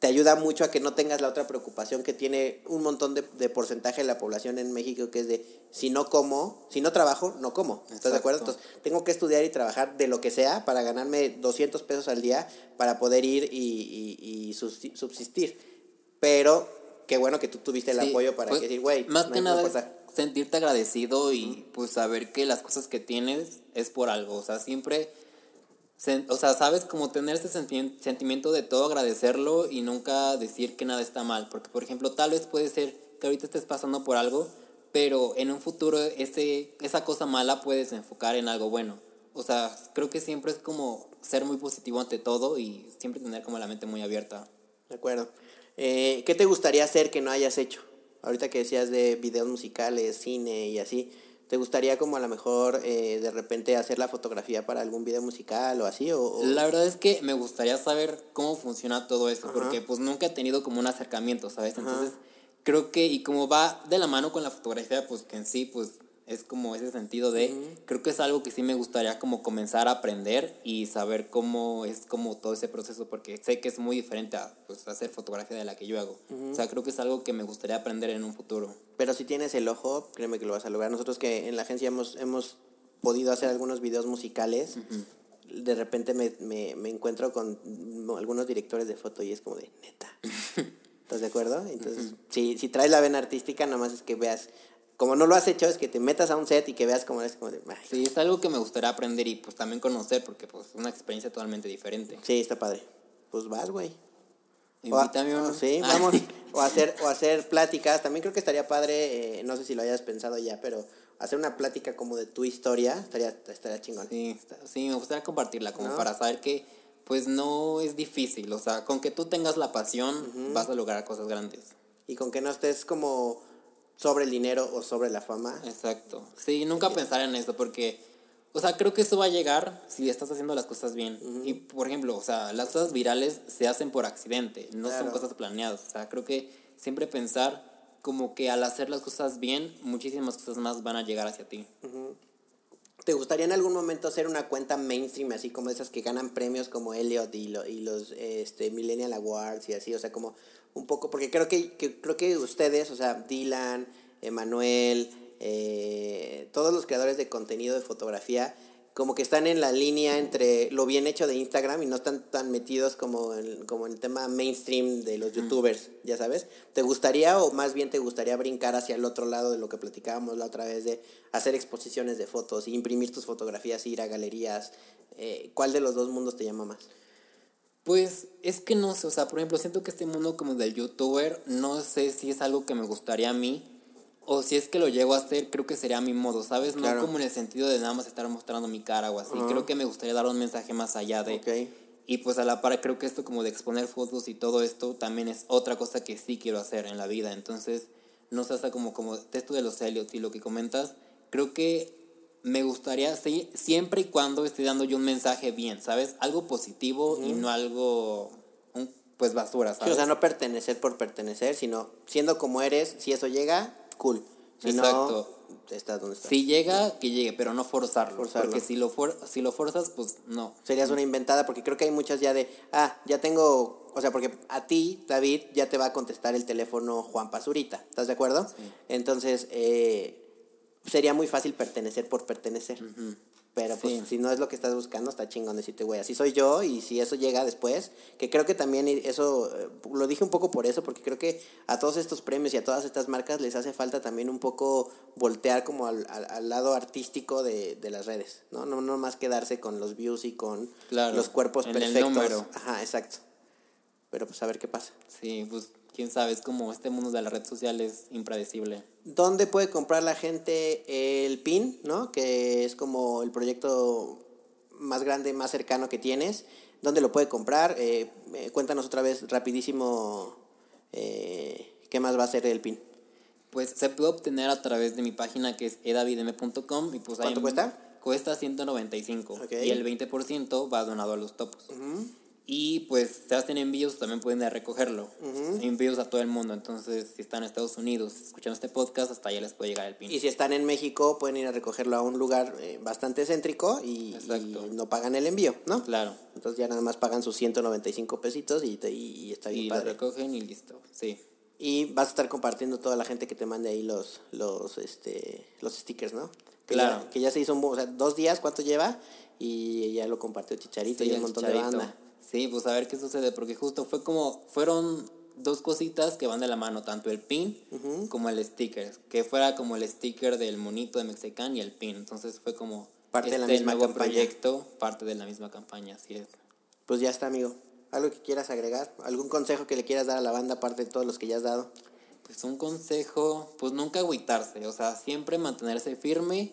te ayuda mucho a que no tengas la otra preocupación que tiene un montón de, de, porcentaje de la población en México, que es de si no como, si no trabajo, no como. ¿Estás de acuerdo? Entonces, tengo que estudiar y trabajar de lo que sea para ganarme 200 pesos al día para poder ir y, y, y subsistir. Pero qué bueno que tú tuviste el apoyo para pues, decir, güey, más que nada sentirte agradecido y pues saber que las cosas que tienes es por algo. O sea, siempre o sea, sabes, como tener ese senti- sentimiento de todo agradecerlo y nunca decir que nada está mal. Porque, por ejemplo, tal vez puede ser que ahorita estés pasando por algo, pero en un futuro ese, esa cosa mala puedes enfocar en algo bueno. O sea, creo que siempre es como ser muy positivo ante todo y siempre tener como la mente muy abierta. De acuerdo. Eh, ¿Qué te gustaría hacer que no hayas hecho? Ahorita que decías de videos musicales, cine y así, ¿te gustaría como a lo mejor eh, de repente hacer la fotografía para algún video musical o así? O, o- La verdad es que me gustaría saber cómo funciona todo eso, porque pues nunca he tenido como un acercamiento, ¿sabes? Entonces, creo que, y como va de la mano con la fotografía, pues que en sí, pues es como ese sentido de, creo que es algo que sí me gustaría como comenzar a aprender y saber cómo es como todo ese proceso, porque sé que es muy diferente a pues, hacer fotografía de la que yo hago. O sea, creo que es algo que me gustaría aprender en un futuro. Pero si tienes el ojo, créeme que lo vas a lograr. Nosotros que en la agencia hemos, hemos podido hacer algunos videos musicales, de repente me, me, me encuentro con algunos directores de foto y es como de neta. ¿Estás de acuerdo? Entonces, si, si traes la vena artística, nada más es que veas, como no lo has hecho, es que te metas a un set y que veas cómo es como de. Sí, es algo que me gustaría aprender y pues también conocer, porque pues es una experiencia totalmente diferente. Sí, está padre. Pues vas, güey. Invítame uno. Sí, Ah, vamos. O hacer, o hacer pláticas. También creo que estaría padre, eh, no sé si lo hayas pensado ya, pero hacer una plática como de tu historia estaría, estaría chingón. Sí, está- sí, me gustaría compartirla como ¿No? para saber que pues no es difícil, o sea, con que tú tengas la pasión vas a lograr cosas grandes. Y con que no estés como sobre el dinero o sobre la fama. Exacto. Sí, nunca pensar en eso porque, o sea, creo que eso va a llegar si estás haciendo las cosas bien. Y, por ejemplo, o sea, las cosas virales se hacen por accidente, no Claro. son cosas planeadas. O sea, creo que siempre pensar como que al hacer las cosas bien, muchísimas cosas más van a llegar hacia ti. ¿Te gustaría en algún momento hacer una cuenta mainstream, así como esas que ganan premios como Elliot y, lo- y los este, Millennial Awards y así? O sea, como un poco, porque creo que, que- creo que ustedes, o sea, Dylan, Emanuel, eh, todos los creadores de contenido de fotografía, como que están en la línea entre lo bien hecho de Instagram y no están tan metidos como en, como en el tema mainstream de los youtubers, ya sabes. ¿Te gustaría o más bien te gustaría brincar hacia el otro lado de lo que platicábamos la otra vez de hacer exposiciones de fotos, imprimir tus fotografías, ir a galerías? Eh, ¿Cuál de los dos mundos te llama más? Pues es que no sé, o sea, por ejemplo, siento que este mundo como del youtuber, no sé si es algo que me gustaría a mí, o si es que lo llego a hacer, creo que sería a mi modo, ¿sabes? Claro. No como en el sentido de nada más estar mostrando mi cara o así, creo que me gustaría dar un mensaje más allá de... Y pues a la par creo que esto como de exponer fotos y todo esto también es otra cosa que sí quiero hacer en la vida, entonces no sé, hasta como, como esto de los Elliot y lo que comentas, creo que me gustaría, sí, siempre y cuando esté dando yo un mensaje bien, ¿sabes? Algo positivo y no algo, un, pues basura, Sí, ¿sabes? o sea, no pertenecer por pertenecer, sino siendo como eres, si eso llega, cool. Si Exacto. no, estás donde estás. Si llega, que llegue, pero no forzarlo. Forzarlo. Porque si lo, for- si lo forzas, pues no. Serías una inventada, porque creo que hay muchas ya de, ah, ya tengo, o sea, porque a ti, David, ya te va a contestar el teléfono Juan Pazurita, ¿estás de acuerdo? Entonces, eh, sería muy fácil pertenecer por pertenecer. Pero pues Sí. si no es lo que estás buscando, está chingón decirte, güey, así soy yo y si eso llega después, que creo que también eso, eh, lo dije un poco por eso, porque creo que a todos estos premios y a todas estas marcas les hace falta también un poco voltear como al, al- al lado artístico de, de las redes, ¿no? No, no más quedarse con los views y con Claro, los cuerpos en el perfectos. número. Ajá, exacto. Pero pues a ver qué pasa. Sí, pues quién sabe, es como este mundo de la red social es impredecible. ¿Dónde puede comprar la gente el PIN, ¿no? Que es como el proyecto más grande, más cercano que tienes. ¿Dónde lo puede comprar? Eh, eh, cuéntanos otra vez rapidísimo eh, qué más va a ser el PIN. Pues se puede obtener a través de mi página que es edavidm.com y pues ahí ¿Cuánto cuesta? Cuesta 195 Ok. y el 20% va donado a los topos. Y pues se hacen envíos, también pueden ir a recogerlo. Envíos a todo el mundo, entonces si están en Estados Unidos escuchando este podcast, hasta allá les puede llegar el pin. Y si están en México, pueden ir a recogerlo a un lugar eh, bastante céntrico y, y no pagan el envío, ¿no? Claro. Entonces ya nada más pagan sus 195 pesitos y, te- y, y está bien Y lo padre. recogen y listo. Sí. Y vas a estar compartiendo toda la gente que te mande ahí los, los, este, los stickers, ¿no? Que Claro. Ya, que ya se hizo un, o sea, dos días, ¿cuánto lleva? Y ya lo compartió Chicharito Sí, y un montón chicharito. de banda. Sí, pues a ver qué sucede, porque justo fue como, fueron dos cositas que van de la mano, tanto el pin como el sticker, que fuera como el sticker del monito de Mexican y el pin, entonces fue como Parte de la este misma nuevo campaña. proyecto, parte de la misma campaña, así es. Pues ya está, amigo. ¿Algo que quieras agregar? ¿Algún consejo que le quieras dar a la banda aparte de todos los que ya has dado? Pues un consejo, pues nunca agüitarse, o sea, siempre mantenerse firme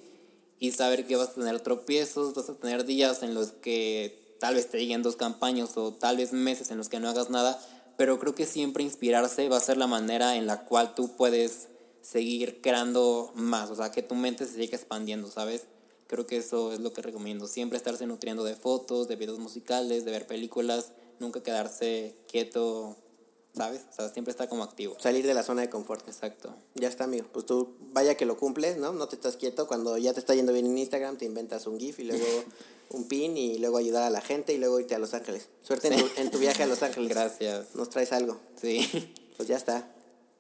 y saber que vas a tener tropiezos, vas a tener días en los que tal vez te lleguen dos campañas o tal vez meses en los que no hagas nada, pero creo que siempre inspirarse va a ser la manera en la cual tú puedes seguir creando más, o sea, que tu mente se siga expandiendo, ¿sabes? Creo que eso es lo que recomiendo, siempre estarse nutriendo de fotos, de videos musicales, de ver películas, nunca quedarse quieto, ¿sabes? O sea, siempre estar como activo. Salir de la zona de confort. Exacto. Ya está, amigo. Pues tú, vaya que lo cumples, ¿no? No te estás quieto. Cuando ya te está yendo bien en Instagram, te inventas un GIF y luego un pin y luego ayudar a la gente y luego irte a Los Ángeles. Suerte en, tu, en tu viaje a Los Ángeles. Gracias. Nos traes algo. Sí. Pues ya está.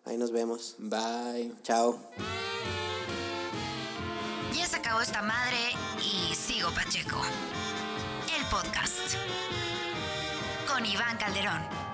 Ahí nos vemos. Bye. Chao. Ya se acabó esta madre y sigo Pacheco. El podcast. Con Iván Calderón.